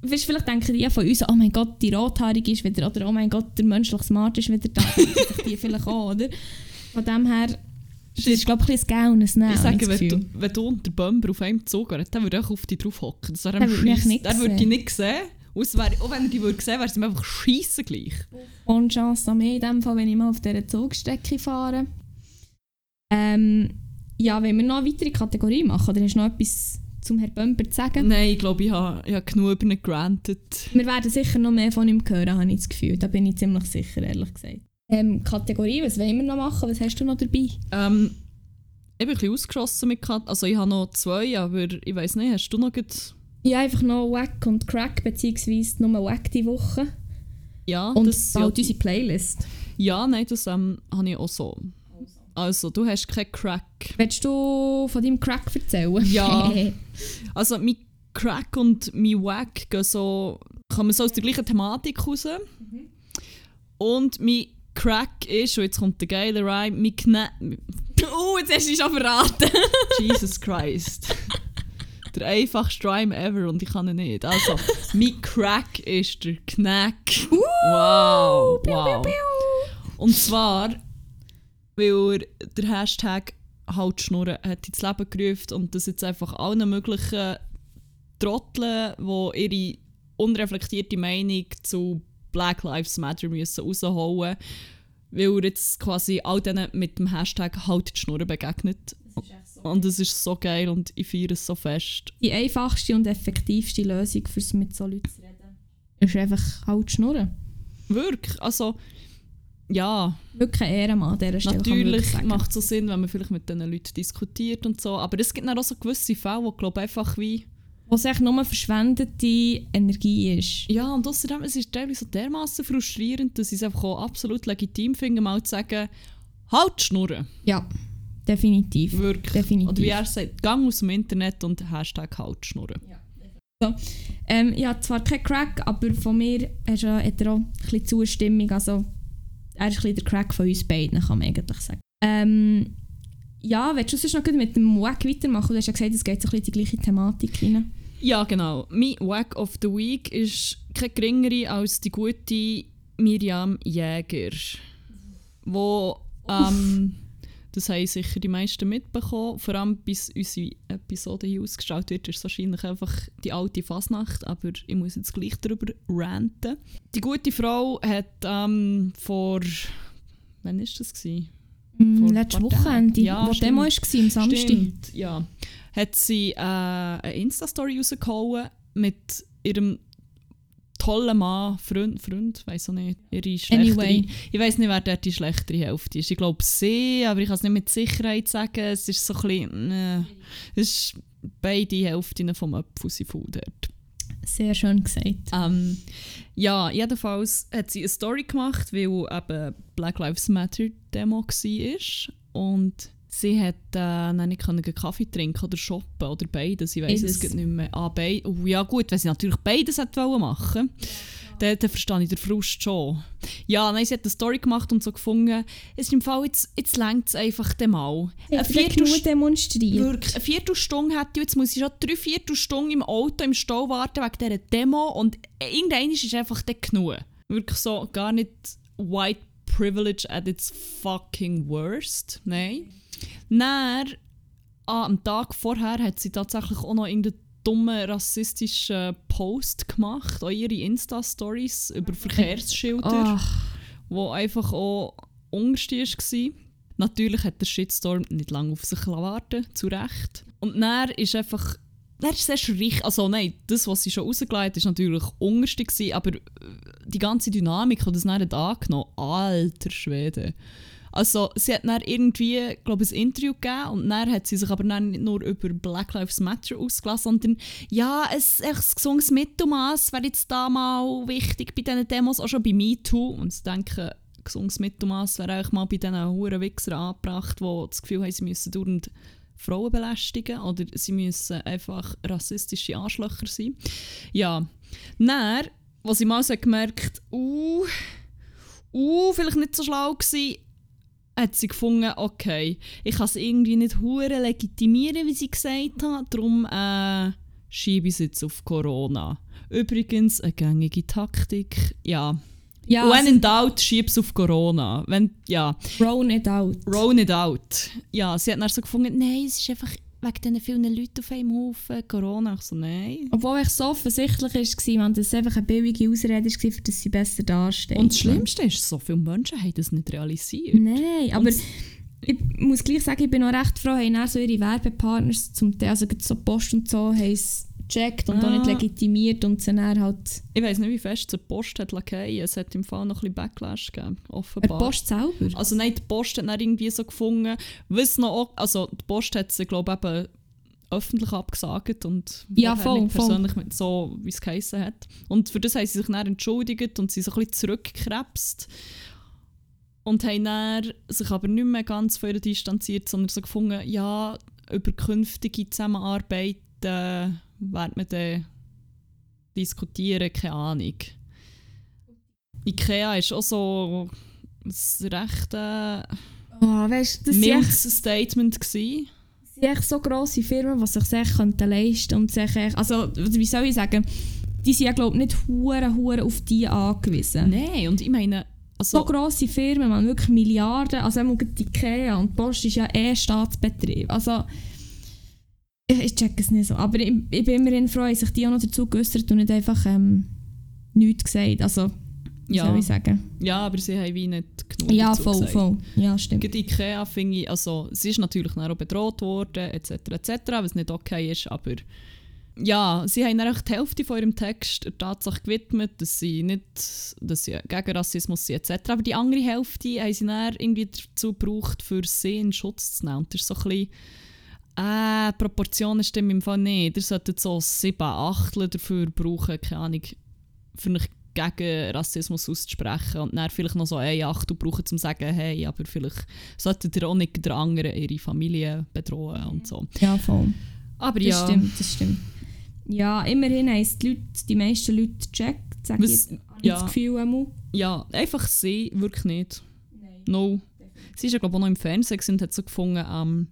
Weißt, vielleicht denken die von uns, oh mein Gott, die Rothaarige ist wieder, oder oh mein Gott, der menschliche Smart ist wieder da. Die vielleicht auch, oder? Von dem her, das ist glaube ich ein bisschen ein Nehmen. Ich sage, wenn du, wenn du und der Bumper auf einem Zug wären, dann würde ich auf dich drauf hocken. Das wäre nicht Der würde sehen. dich nicht sehen. Und es wäre, auch wenn er dich würde sehen, wäre es ihm einfach scheiße gleich. Und Chance an mehr in dem Fall, wenn ich mal auf dieser Zugstrecke fahre. Ähm, ja, wenn wir noch eine weitere Kategorie machen, oder hast du noch etwas zum Herrn Bumper zu sagen? Nein, ich glaube, ich habe, ich habe genug über ihn gerantet. Wir werden sicher noch mehr von ihm hören, habe ich das Gefühl. Da bin ich ziemlich sicher, ehrlich gesagt. Ähm, Kategorie, was wollen wir noch machen? Was hast du noch dabei? Ähm, ich bin ein bisschen ausgeschossen mit Kat. Also ich habe noch zwei, aber ich weiß nicht, hast du noch gut... Ja, einfach noch Wack und Crack, beziehungsweise nur Wack die Woche. Ja, Und das, bald ja, unsere Playlist. ja, nein, das ähm, habe ich auch so. Also, du hast keinen Crack. Willst du von deinem Crack erzählen? Ja. Also, mein Crack und mein Wack gehen so, kommen so aus der gleichen Thematik raus. Und mein Crack ist, und jetzt kommt der geile Rhyme, mein Kne... oh, jetzt hast du dich schon verraten. Jesus Christ. der einfachste Rhyme ever und ich kann ihn nicht. Also, mein Crack ist der Knack. wow, wow. Und zwar, weil er der Hashtag halt schnurren hat ins Leben gerufen und das jetzt einfach allen möglichen Trotteln, die ihre unreflektierte Meinung zu Black Lives Matter müssen rausholen weil er jetzt quasi all denen mit dem Hashtag halt die Schnurren begegnet. Und es ist so geil und ich feiere es so fest. Die einfachste und effektivste Lösung, fürs mit so Leuten zu reden, ist einfach halt schnurren. Wirklich, also ja, Wirklich ein Ehrenmann an dieser Stelle. natürlich macht es so Sinn, wenn man vielleicht mit diesen Leuten diskutiert und so, aber es gibt dann auch so gewisse Fälle, wo glaube einfach wie Wo es echt nur verschwendete Energie ist. Ja, und außerdem, es ist teilweise so dermaßen frustrierend, dass ich es einfach auch absolut legitim finde, mal zu sagen, halt Schnurren. Ja, definitiv. Wirklich. Definitiv. Oder wie er sagt, gang aus dem Internet und Hashtag halt Schnurren. Ähm, ich habe zwar keinen Crack, aber von mir hat er auch ein bisschen Zustimmung. Also, er ist ein bisschen der Crack von uns beiden, kann man eigentlich sagen. Ähm, ja, willst du sonst noch mit dem Wack weitermachen? Du hast ja gesagt, es geht so ein bisschen in die gleiche Thematik rein. Ja, genau. Mein Wack of the Week ist keine geringere als die gute Miriam Jäger. Wo, ähm, das haben sicher die meisten mitbekommen, vor allem bis unsere Episode hier ausgestrahlt wird, ist es wahrscheinlich einfach die alte Fasnacht, aber ich muss jetzt gleich darüber ranten. Die gute Frau hat ähm, vor, wann ist das gewesen? Mm, letztes. Wochenende, Ja, wo stimmt. Demo war, am Samstag. Stimmt, ja. Hat sie äh, eine Insta-Story rausgehauen mit ihrem tollen Mann, Freund, Freund, weiß auch nicht, ihre schlechtere. Anyway. Ich weiß nicht, wer dort die schlechtere Hälfte ist. Ich glaube sie, aber ich kann es nicht mit Sicherheit sagen. Es ist so ein bisschen, äh, es ist beide Hälften vom Apfel sind dort. Sehr schön gesagt. Ähm, ja, jedenfalls hat sie eine Story gemacht, weil eben Black Lives Matter Demo war. Und sie hat äh, nicht können Kaffee trinken oder shoppen oder beides. Ich weiß es geht nicht mehr. Ah, beid oh, ja gut, wenn sie natürlich beides hätte wollen machen dann, dann verstehe ich den Frust schon. Ja, nein, sie hat eine Story gemacht und so gefunden, es ist im Fall, jetzt, jetzt längt es einfach dem mal. Eine Viertelstunde nur demonstrieren. Wirklich, eine Viertelstunde hätte ich, jetzt muss ich schon drei Viertelstunden im Auto im Stau warten wegen dieser Demo und irgendwann ist einfach dann genug. Wirklich so gar nicht white privilege at its fucking worst. Nein. Dann, ah, am Tag vorher hat sie tatsächlich auch noch irgendeinen dummen rassistischen Post gemacht, auch ihre Insta-Stories über Verkehrsschilder Ach, wo einfach auch unterste war. Natürlich hat der Shitstorm nicht lange auf sich warten zu Recht. Und dann ist einfach... Dann ist es erst richtig... Also nein, das, was sie schon rausgelegt hat, ist natürlich unterste gewesen, aber äh, die ganze Dynamik, die das dann hat angenommen alter Schwede. Also sie hat dann irgendwie, glaube ich, ein Interview gegeben und dann hat sie sich aber dann nicht nur über Black Lives Matter ausgelassen, sondern ja, ein, ein gesundes Mittelmaß wäre jetzt da mal wichtig bei diesen Demos, auch schon bei MeToo. Und ich denke, gesundes Mittelmaß wäre eigentlich mal bei diesen huren Wichsern angebracht, die das Gefühl haben, sie müssen dauernd Frauen belästigen oder sie müssen einfach rassistische Arschlöcher sein. Ja, dann, was ich mal so gemerkt uh, uh, vielleicht nicht so schlau gewesen, hat sie gefunden, okay, ich kann es irgendwie nicht hure legitimieren, wie sie gesagt hat, darum äh, schiebe ich es jetzt auf Corona. Übrigens, eine gängige Taktik, ja. Ja, When also- in doubt, schieb es auf Corona. Wenn, ja, Roll it out. roll it out. Ja, sie hat dann so gefunden, nein, es ist einfach wegen diesen vielen Leuten auf einem Haufen Corona. Ich so, nein. Obwohl es so offensichtlich war, wenn das einfach eine billige Ausrede war, für dass sie besser dasteht. Und das Schlimmste ist, so viele Menschen haben das nicht realisiert. Nein, aber Und- ich muss gleich sagen, ich bin auch recht froh, haben auch so ihre Werbepartners zum Teil, also so Post und so, haben es gecheckt und auch nicht Ah. legitimiert und dann halt... Ich weiß nicht, wie fest die Post hat lackiert. Es hat im Fall noch ein bisschen Backlash gegeben, Die offenbar. Post selber? Also nein, die Post hat dann irgendwie so gefunden, was noch also die Post hat sie, glaube ich, eben öffentlich abgesagt und Ja, voll, voll. persönlich mit so, wie es geheissen hat. Und für das haben sie sich dann entschuldigt und sie so ein bisschen zurückgekrebst und haben dann sich aber nicht mehr ganz von ihr distanziert, sondern so gefunden, ja, über künftige Zusammenarbeit äh, wird man dann diskutieren, keine Ahnung. Ikea ist auch so ein recht äh, Oh, weißt, das mildes Statement gewesen. das sind echt so grosse Firmen, die sich echt leisten und sich echt, also wie soll ich sagen, die sind ja glaube ich nicht hure hure auf die angewiesen. Nein, und ich meine, So also, grosse Firmen, man wirklich Milliarden, also die Ikea und die Post ist ja eh Staatsbetrieb. Also ich, ich check es nicht so, aber ich, ich bin immerhin froh, dass sich die auch noch dazu geäußert und nicht einfach ähm, nichts gesagt. Also Ja. soll ich sagen? ja, aber sie haben wie nicht genug Ja, dazu voll, gesagt. voll. Ja, stimmt. Gerade Ikea finde ich, also sie ist natürlich auch bedroht worden, etc., etc., was nicht okay ist, aber ja, sie haben dann auch die Hälfte von ihrem Text der Tatsache gewidmet, dass sie nicht, dass sie gegen Rassismus sind, etc., aber die andere Hälfte haben sie dann irgendwie dazu gebraucht, für sie in Schutz zu nehmen. Und das ist so ein bisschen, äh, Proportionen stimmen im Fall nicht. Ihr solltet so sieben Achtel dafür brauchen, keine Ahnung, für euch gegen Rassismus auszusprechen und dann vielleicht noch so ein Achtel brauchen, um zu sagen, hey, aber vielleicht solltet ihr auch nicht der anderen ihre Familie bedrohen und so. Ja, voll. Aber Das ja, stimmt, das stimmt. Ja, immerhin haben die, Leute, die meisten Leute gecheckt, sage ich jetzt. Ja. das Gefühl einmal. ja, einfach sie, wirklich nicht. Nein. No. Sie ist ja glaube ich auch noch im Fernsehen und hat so gefunden, ähm,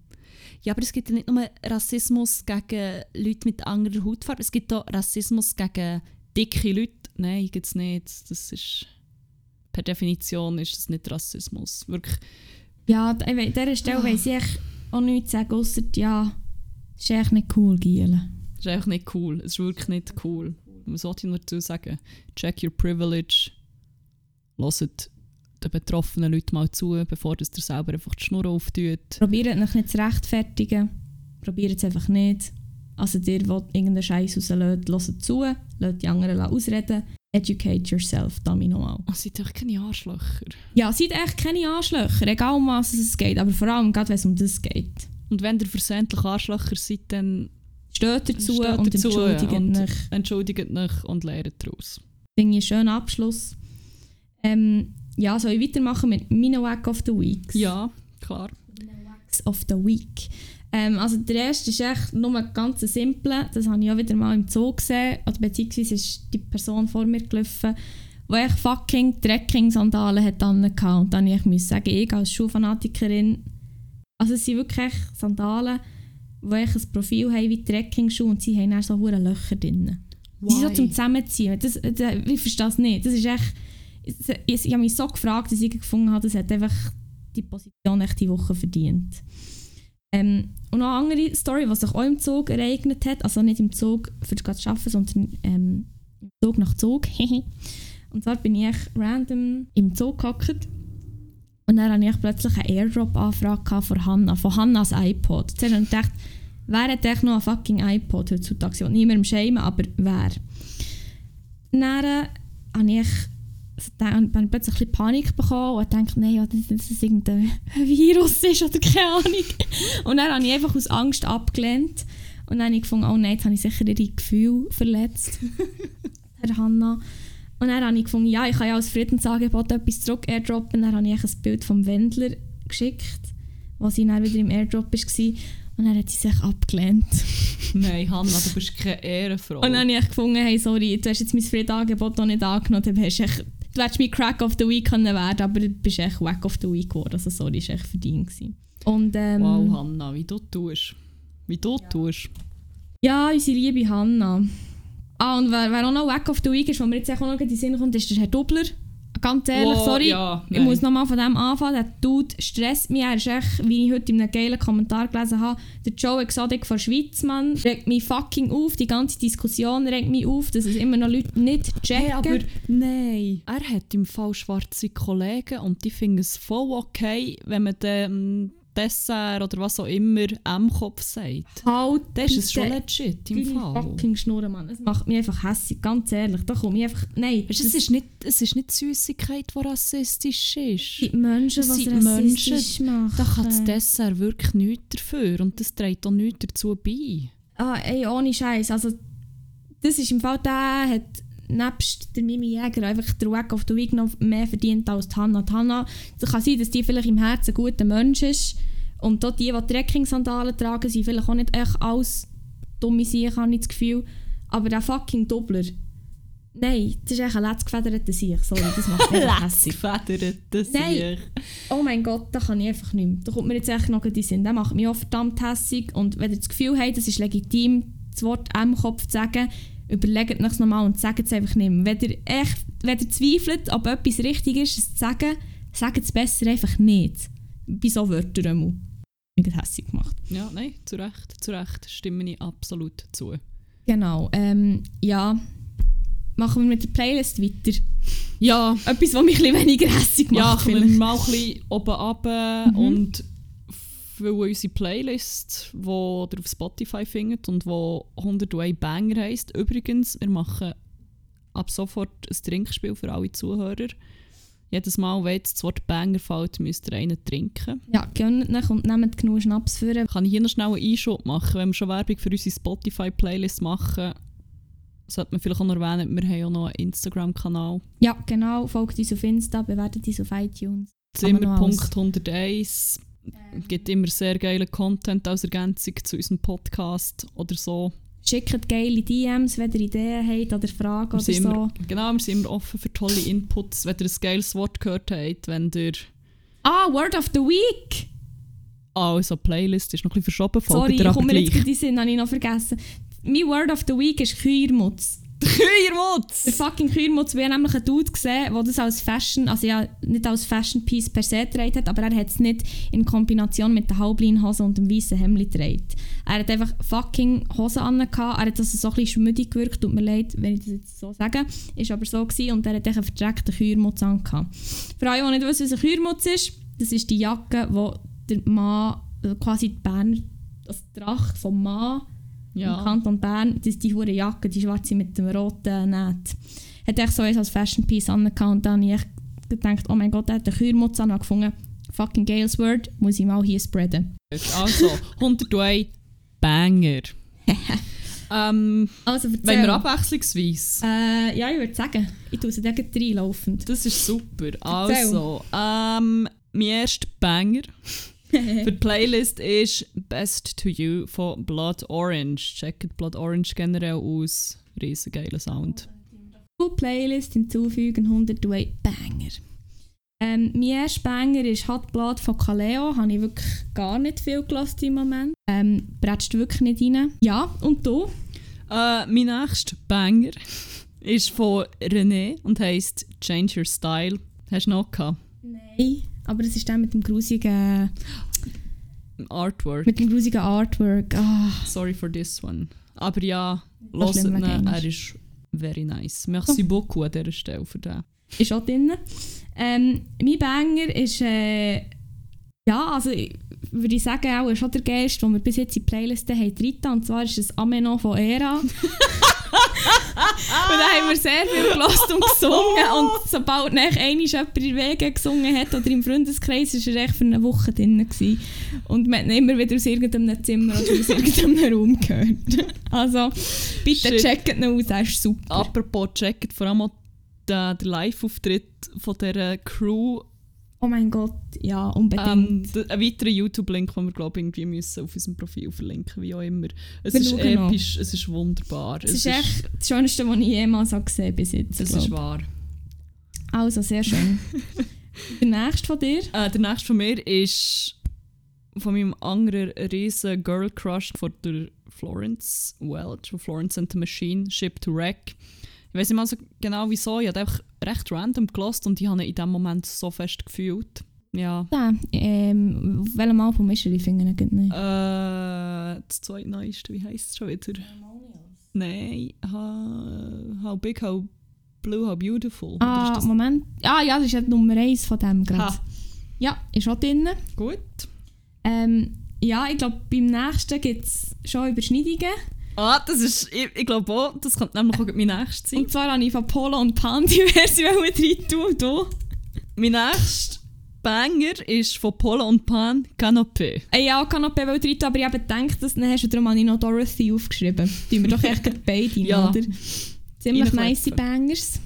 ja, aber es gibt ja nicht nur Rassismus gegen Leute mit anderer Hautfarbe, es gibt auch Rassismus gegen dicke Leute. Nein, gibt es nicht. Das ist, per Definition ist das nicht Rassismus. Wirklich, Ja, an dieser Stelle Ah. weiss ich echt auch nichts sagen, außer ja, ist echt nicht cool, Gielen. das ist einfach nicht cool. Es ist wirklich nicht cool. Was sollte ich noch dazu sagen? Check your privilege. Hört den betroffenen Leuten mal zu, bevor das ihr selber einfach die Schnur auftut. Probiert euch nicht zu rechtfertigen. Probiert es einfach nicht. Also dir, der irgendeinen Scheiß rauslässt, hört zu, lasst die anderen ausreden. Educate yourself, damit nochmal. Oh, seid doch keine Arschlöcher. Ja, seid echt keine Arschlöcher, egal um was es geht, aber vor allem gerade, wenn es um das geht. Und wenn ihr versehentlich Arschlöcher seid, dann Steht dazu Steht und dazu entschuldigt und- euch. entschuldigt euch und lernt daraus. Finde ich einen schönen Abschluss. Ähm, ja, soll ich weitermachen mit meinen Wack of the Weeks? Ja, klar. Wacks of the Week. Ähm, also der erste ist echt nur ein ganz simpler. Das habe ich auch wieder mal im Zoo gesehen. Oder beziehungsweise ist die Person vor mir gelaufen, die echt fucking Trekking-Sandalen hat angehabt. Und dann ich sagen, ich als Schuhfanatikerin, also es sind wirklich echt Sandalen, die echt ein Profil haben wie Trekking-Schuhe und sie haben dann so hure Löcher drin. Die sind so zum Zusammenziehen. Das, das, ich verstehe das nicht. Das ist echt... Ich, ich habe mich so gefragt, dass ich gefunden habe, das hat einfach die Position echt die Woche verdient. Ähm, und noch eine andere Story, was sich auch im Zug ereignet hat, also nicht im Zug für zu arbeiten, sondern ähm, im Zug nach Zug. und zwar bin ich random im Zug gehockt und dann hatte ich plötzlich eine Airdrop-Anfrage von Hanna, von Hannas iPod. Zuerst habe ich gedacht, wer hat echt noch ein fucking iPod heutzutage? Und niemandem schämen, aber wer? Dann äh, habe ich dann ich plötzlich ein bisschen Panik bekommen und dachte, nein, ja, dass es irgendein Virus ist oder keine Ahnung. Und dann habe ich einfach aus Angst abgelehnt. Und dann habe ich gefunden, oh nein, jetzt habe ich sicher ihre Gefühle verletzt. Herr Hanna. Und dann habe ich gefunden, ja, ich kann ja als Friedensangebot etwas zurück airdroppen. Dann habe ich ein Bild vom Wendler geschickt, wo sie dann wieder im Airdrop war. Und dann hat sie sich abgelehnt. Nein, Hanna, du bist keine Ehrenfrau. Und dann habe ich gefunden, hey, sorry, du hast jetzt mein Friedenangebot noch nicht angenommen. Du, hast echt, du hättest mein Crack of the Week können werden aber du bist echt Wack of the Week geworden. Also sorry, ist echt verdient gewesen. Und, ähm, wow, Hanna, wie du tust. Wie du ja. tust. Ja, unsere liebe Hanna. Ah, und wer, wer auch noch Wack of the Week ist, wo mir jetzt auch noch in den Sinn kommt, ist der Herr Dobler. Ganz ehrlich, Oh, sorry. ja, ich muss nochmal von dem anfangen. Der Dude stresst mich. Er ist echt, wie ich heute in einem geilen Kommentar gelesen habe, der Joe Exotic von Schweiz, Mann, regt mich fucking auf. Die ganze Diskussion regt mich auf, dass es immer noch Leute nicht checken. Hey, aber nein. Er hat im Fall schwarze Kollegen und die finden es voll okay, wenn man dem Dessert oder was auch immer M-Kopf sagt. halt Das ist es schon legit im Fall. fucking Schnurren, Mann. Es macht mich einfach hässlich, ganz ehrlich. Da komme ich einfach... Nein, Weißt, es, ist nicht, es ist nicht die Süßigkeit, die rassistisch ist. die Menschen, Es was sind rassistisch machen. Da kann das Dessert wirklich nichts dafür und das trägt auch nichts dazu bei. Ah, ey, ohne Scheiß. Also, das ist im Fall der, hat nebst der Mimi Jäger einfach der Wack of the Week noch mehr verdient als die Hannah. Die Hannah, es kann sein, dass die vielleicht im Herzen ein guter Mensch ist. Und dort die, die Trekking-Sandalen tragen, sind vielleicht auch nicht echt alles dumme Sieg, habe ich das Gefühl. Aber der fucking Doppler, nein, das ist echt ein letztgefederter Sieg. Sorry, das macht mich hässlich. Das Nein. Oh mein Gott, da kann ich einfach nicht mehr. Da kommt mir jetzt echt noch in den Sinn. Der macht mich auch verdammt hässig. Und wenn ihr das Gefühl habt, es ist legitim, das Wort M-Kopf zu sagen, überlegt euch nochmal und sagt es einfach nicht mehr. Wenn ihr, echt, wenn ihr zweifelt, ob etwas richtig ist, es zu sagen, sagt es besser einfach nicht. Bei so Wörtern einmal. Ich habe hässig gemacht. Ja, nein, zu Recht, zu Recht, stimme ich absolut zu. Genau. Ähm, ja. Machen wir mit der Playlist weiter. Ja, Etwas, was mich ein bisschen weniger hässig ja, macht. kommen wir vielleicht. mal ein bisschen oben runter Mhm. und weil unsere Playlist, die ihr auf Spotify findet und die 101 Banger heisst. Übrigens, wir machen ab sofort ein Trinkspiel für alle Zuhörer. Jedes Mal, wenn jetzt das Wort Banger fällt, müsst ihr einen trinken. Ja, gönnt nach und nehmt genug Schnaps für. Kann ich hier noch schnell einen Einschub machen? Wenn wir schon Werbung für unsere Spotify-Playlist machen, sollte man vielleicht auch noch erwähnen, wir haben auch noch einen Instagram-Kanal. Ja, genau. Folgt uns auf Insta, bewertet uns auf iTunes. Zimmer.101 ähm. gibt immer sehr geile Content als Ergänzung zu unserem Podcast oder so. Schickt geile DMs, wenn ihr Ideen habt oder Fragen wir oder so. Immer, genau, wir sind immer offen für tolle Inputs, wenn ihr ein geiles Wort gehört habt, wenn ihr... Ah, Word of the Week! Ah, Also, Playlist ist noch ein bisschen verschoben. Sorry, ich komme mir jetzt in den Sinn, habe ich noch vergessen. Mein Word of the Week ist Kühermutz. Der Kühlmutz! fucking Kühlmutz, wir haben nämlich einen Dude gesehen, der das als Fashion, also ja, nicht als Fashion Piece per se getragen hat, aber er hat es nicht in Kombination mit der Halbleinhose und dem weißen Hemd getragen. Er hat einfach fucking Hosen an, er hat also so ein bisschen schmüdig gewirkt, tut mir leid, wenn ich das jetzt so sage, ist aber so gewesen und er hat einen verdreckten Kühlmutz an. Für alle, die nicht wissen, was ein Kühlmutz ist, das ist die Jacke, die der Mann, also quasi die Bern, das Tracht vom Mann im Ja, Kanton Bern, das ist die hure Jacke, die schwarze mit dem roten Näht. Hat echt so als Fashion Piece angehabt und dann habe ich gedacht, oh mein Gott, der hat einen Kühlmutz an gefunden, fucking geiles Word, muss ich mal hier spreaden. also 101 Banger. ähm, Also wenn wir abwechslungsweise... äh, ja, ich würde sagen, ich tue sie dann reinlaufend. Das ist super. Also, ähm, mein erster Banger für die Playlist ist Best to You von Blood Orange. Checkt Blood Orange generell aus. Riesengeiler Sound. Cool Playlist hinzufügen, 102 Banger. Ähm, mein erster Banger ist Hot Blood von Kaleo. Habe ich wirklich gar nicht viel gelassen im Moment. Ähm, bretscht wirklich nicht rein. Ja, und du? Äh, mein nächster Banger ist von René und heisst Change Your Style. Hast du noch gehabt? Nein. Aber es ist der mit dem grusigen, Artwork. mit dem grusigen Artwork. Ah, Sorry for this one. Aber ja, schlimm ihn, er ist very nice. Merci beaucoup an dieser Stelle für den. ist auch drin. Ähm, mein Banger ist, äh, ja, also würde ich sagen, auch schon der geilste, den wir bis jetzt in die Playlist haben, Rita, und zwar ist es Ameno von Era. und da haben wir sehr viel gelassen und gesungen und sobald nach einmal jemand in Wege gesungen hat oder im Freundeskreis, war er echt für eine Woche drin. Gewesen. Und man hat immer wieder aus irgendeinem Zimmer oder aus irgendeinem Raum gehört. Also, bitte Shit. checkt ihn aus, er ist super. Apropos checkt vor allem auch der, der Live-Auftritt von dieser Crew. Oh mein Gott, ja, unbedingt. Ähm, ein weiterer YouTube-Link, den wir glaube irgendwie müssen auf unserem Profil verlinken, wie auch immer. Es Wir ist schauen noch. episch, es ist wunderbar. Es ist echt das Schönste, was ich jemals habe gesehen bis jetzt. Es glaub. ist wahr. Also, sehr schön. Der nächste von dir? Äh, der nächste von mir ist von meinem anderen riesen Girl Crush von der Florence Welch, von Florence and the Machine, Ship to Wreck. Ich weiß nicht mal so genau wieso, ich habe einfach recht random gelost und ich habe ihn in dem Moment so fest gefühlt. Ja. Ja, ähm, welchem Album ist er? Ich finde ihn nicht. Äh, das zweitneueste, wie heisst es schon wieder? Nein, how, how Big, How Blue, How Beautiful. Ah, Moment. Ah ja, das ist ja die Nummer 1 von dem gerade. Ha. Ja, ist auch drin. gut? Ähm, ja, ich glaube, beim nächsten gibt es schon Überschneidungen. Ah, das ist, ich, ich glaube auch, das könnte nämlich auch mein nächstes sein. Und zwar habe ich von Polo und Pan diverse rein tun. Du? Mein nächster Banger ist von Polo und Pan Canopé. Äh, Ja, noch bei rein tun, aber ich habe gedacht, dass, dann hast du darum habe ich noch Dorothy aufgeschrieben. Die wir doch echt beide, Ja. oder? Ziemlich nice Bangers.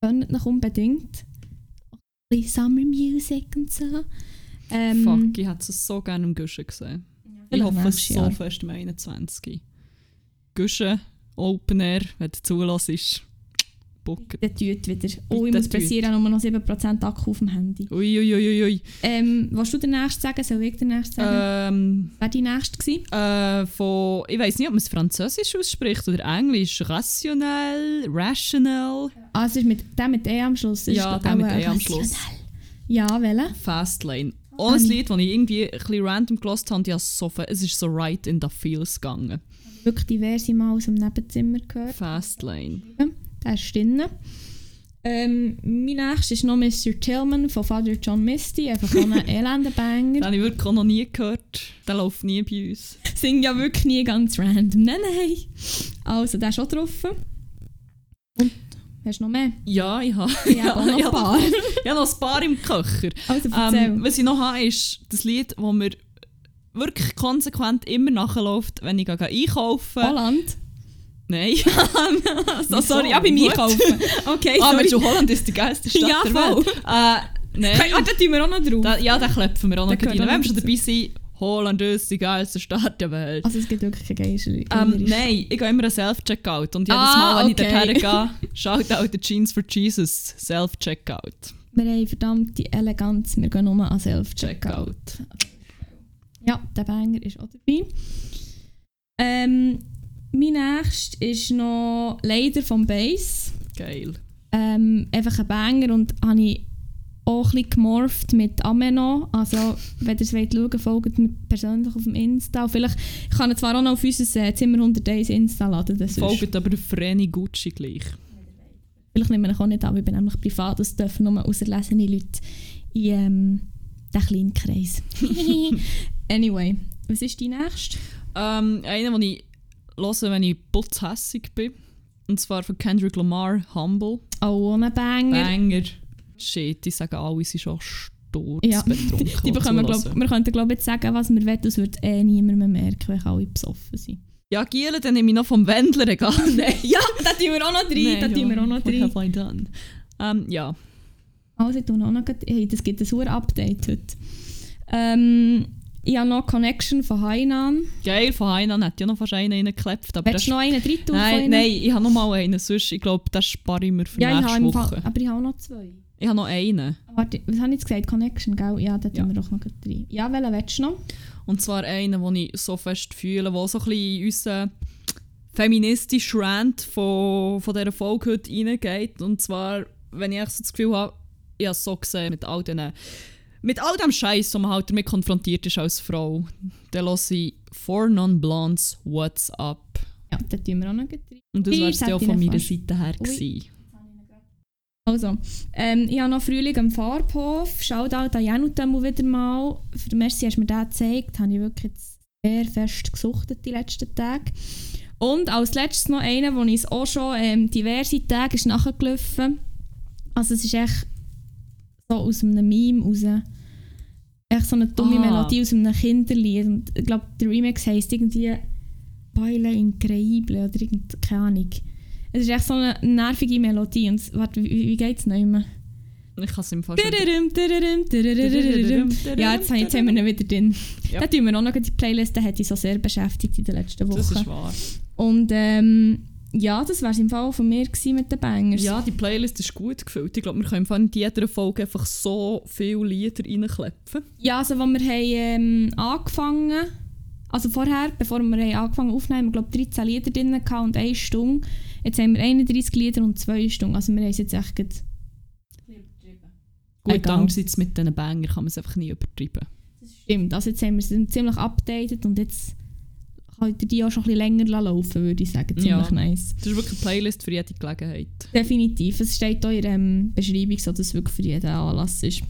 Gönnt noch unbedingt. Ein bisschen Summer Music und so. Ähm, Fuck, ich hätte es so gerne im Guschen gesehen. Ich vielleicht hoffe es so fest im 21. Guschen, Open Air, wenn du zulässt. Bucken. Der tut wieder. Oh, ich muss passieren, nur noch 7% Akku auf dem Handy. Uiuiuiui. Ui, ui. Ähm, was du der nächste sagen? Soll ich der nächste sagen? ähm, Wer die nächste gewesen? äh, von, ich weiß nicht, ob man es Französisch ausspricht oder Englisch. Rationell, rational, Ah, es ist mit, der mit E am Schluss. Das Ja, ist, der mit E am. Schluss. Ja, welcher? Fastlane. Auch ein Lied, das ich irgendwie ein random gelost habe, es so, es ist so right in the feels gegangen. Wirklich diverse Mal aus dem Nebenzimmer gehört. Fastlane. Der ist drin. Ähm, mein nächster ist noch Mr. Tillman von Father John Misty. Einfach so ein elender Den habe ich wirklich noch nie gehört. Der läuft nie bei uns. Singt ja wirklich nie ganz random. Nein, nein. Also, der ist auch drauf. Hast du noch mehr? Ja, ich habe, Ich auch noch ein paar. ich habe noch ein paar im Köcher. Also. Ähm, was ich noch habe, ist das Lied, das mir wirklich konsequent immer nachläuft, wenn ich gehe einkaufen Holland. Nein. So, sorry, ja, bei mir Gut. kaufen. Okay, Ah, sorry. Mensch, Holland ist die geilste Stadt Ja, der voll. Welt. Äh, nein. Ah, da tun wir auch noch drauf. Da, ja, den klepfen wir auch noch rein. Wenn wir schon dabei sind, Holland ist die geilste Stadt der Welt. Also es gibt wirklich keine geilere. Ähm, nein, ich gehe immer einen Self-Checkout. Und jedes Ah, Mal, wenn okay. ich dorthin gehe, schaut auch der Jeans for Jesus Self-Checkout. Wir haben verdammt die Eleganz. Wir gehen nur an Self-Checkout. Checkout. Ja, der Banger ist auch dabei. Ähm, mein nächster ist noch leider vom Bass. Geil. Ähm, einfach ein Banger und habe ich auch ein bisschen gemorpht mit Ameno. Also, wenn ihr es wollt schauen folgt mir persönlich auf dem Insta. Und vielleicht ich kann ihn zwar auch noch auf unser äh, Zimmer 101 Insta laden. Das ist, Folgt aber der Vreni Gucci gleich. vielleicht nehmen wir ihn auch nicht an, ich bin nämlich privat. Das dürfen nur auserlesene Leute in ähm, den kleinen Kreis. anyway, was ist die nächste? Ähm, einer, den ich höre, wenn ich putzhässig bin. Und zwar von Kendrick Lamar, Humble. Oh, ein Banger. Banger. Shit, die sagen alle, sie sind schon Ja. Die bekommen, glaub, wir könnten glaube jetzt sagen, was wir wollen, das wird eh niemand mehr merken, wenn alle besoffen sind. Ja, Giele, dann nehme ich noch vom Wendler egal. Nein. Ja, da tun wir auch noch rein, da tun wir auch noch rein. have I done? Ja. Also, ich tue noch, grad- hey, das gibt ein super Update heute. Ähm, ich habe noch Connection von Hainan. Geil, von Hainan hat ja noch fast einen reingeklebt. Aber Willst du noch einen von nein, nein, ich habe noch mal einen. Sonst, ich glaube, das spare ich mir für Ja, ich nächste Woche. Fall, aber ich habe noch zwei. Ich habe noch einen. Warte, was habe ich jetzt gesagt? Connection, gell? Ja, da tun Ja. wir doch noch rein. Ja, welchen willst du noch? Und zwar einen, den ich so fest fühle, der so ein bisschen in unseren feministischen Rant von, von dieser Folge heute reingeht. Und zwar, wenn ich echt so das Gefühl habe, ich habe es so gesehen mit all diesen mit all dem Scheiß, wo man halt damit konfrontiert ist als Frau, dann lasse ich Four Non-Blondes What's Up. Ja, da tun wir auch noch rein. Und das wäre es ja auch von meiner. Seite her Ui. gewesen. Also, ähm, ich habe noch Frühling am Farbhof. Shoutout an Janutam wieder mal. Für Merci hast du mir den gezeigt. Habe ich wirklich jetzt sehr fest gesuchtet die letzten Tage. Und als letztes noch einer, wo ich es auch schon ähm, diverse Tage ist nachgelaufen. Also es ist echt so aus einem Meme raus. Echt so eine dumme Ah. Melodie aus einem Kinderlied. Und ich glaube, der Remix heisst irgendwie Baile Increíble oder irgend, keine Ahnung. Es ist echt so eine nervige Melodie. Und warte, wie, wie geht es noch immer? Ich kann es im Fall. Ja, jetzt, haben- jetzt haben wir ihn wieder drin. Ja. Da tun wir auch noch die Playlist, die hat uns so sehr beschäftigt in den letzten Das ist Wochen. wahr. Und ähm, ja, das war es im Fall von mir mit den Bangers. Ja, die Playlist ist gut gefüllt. Ich glaube, wir können im Fall in jeder Folge einfach so viele Lieder reinklepfen. Ja, also als wir haben, ähm, angefangen also vorher, bevor wir haben angefangen aufzunehmen, haben wir glaube 13 Lieder drin und eine Stunde. Jetzt haben wir 31 Lieder und 2 Stunden. Also wir haben es jetzt echt gerade Gut, Egal. andererseits mit diesen Banger kann man es einfach nie übertreiben. Stimmt, also jetzt haben wir es ziemlich updated und jetzt könnt ihr die auch schon ein bisschen länger laufen, würde ich sagen. Ziemlich Ja. nice. Das ist wirklich eine Playlist für jede Gelegenheit. Definitiv. Es steht auch in der ähm, Beschreibung, so dass es wirklich für jeden Anlass ist.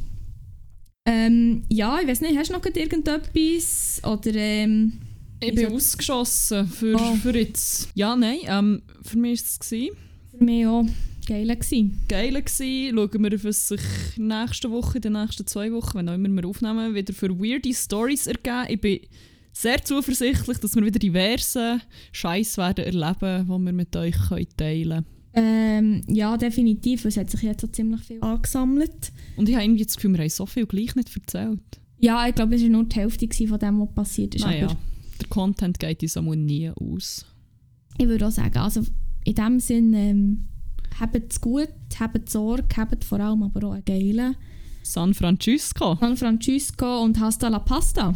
Ähm, ja, ich weiß nicht, hast du noch irgendetwas? Oder ähm, Ich bin ausgeschossen für, Oh. für jetzt. Ja, nein, ähm, für mich war es für mich auch geil gewesen. geil gewesen. Schauen wir, was sich nächste Woche, in den nächsten zwei Wochen, wenn auch immer wir aufnehmen, wieder für weirde Stories ergeben. Ich bin sehr zuversichtlich, dass wir wieder diverse Scheiß werden erleben, die wir mit euch teilen können. Ähm, ja, definitiv. Es hat sich jetzt so ziemlich viel angesammelt. Und ich habe irgendwie das Gefühl, wir haben so viel gleich nicht erzählt. Ja, ich glaube, es war nur die Hälfte von dem, was passiert ist. Naja, Aber der Content geht uns auch nie aus. ich würde auch sagen, also in dem Sinn, ähm, habt es gut, habt Sorge, habt vor allem aber auch einen geilen San Francisco. San Francisco und hasta la pasta.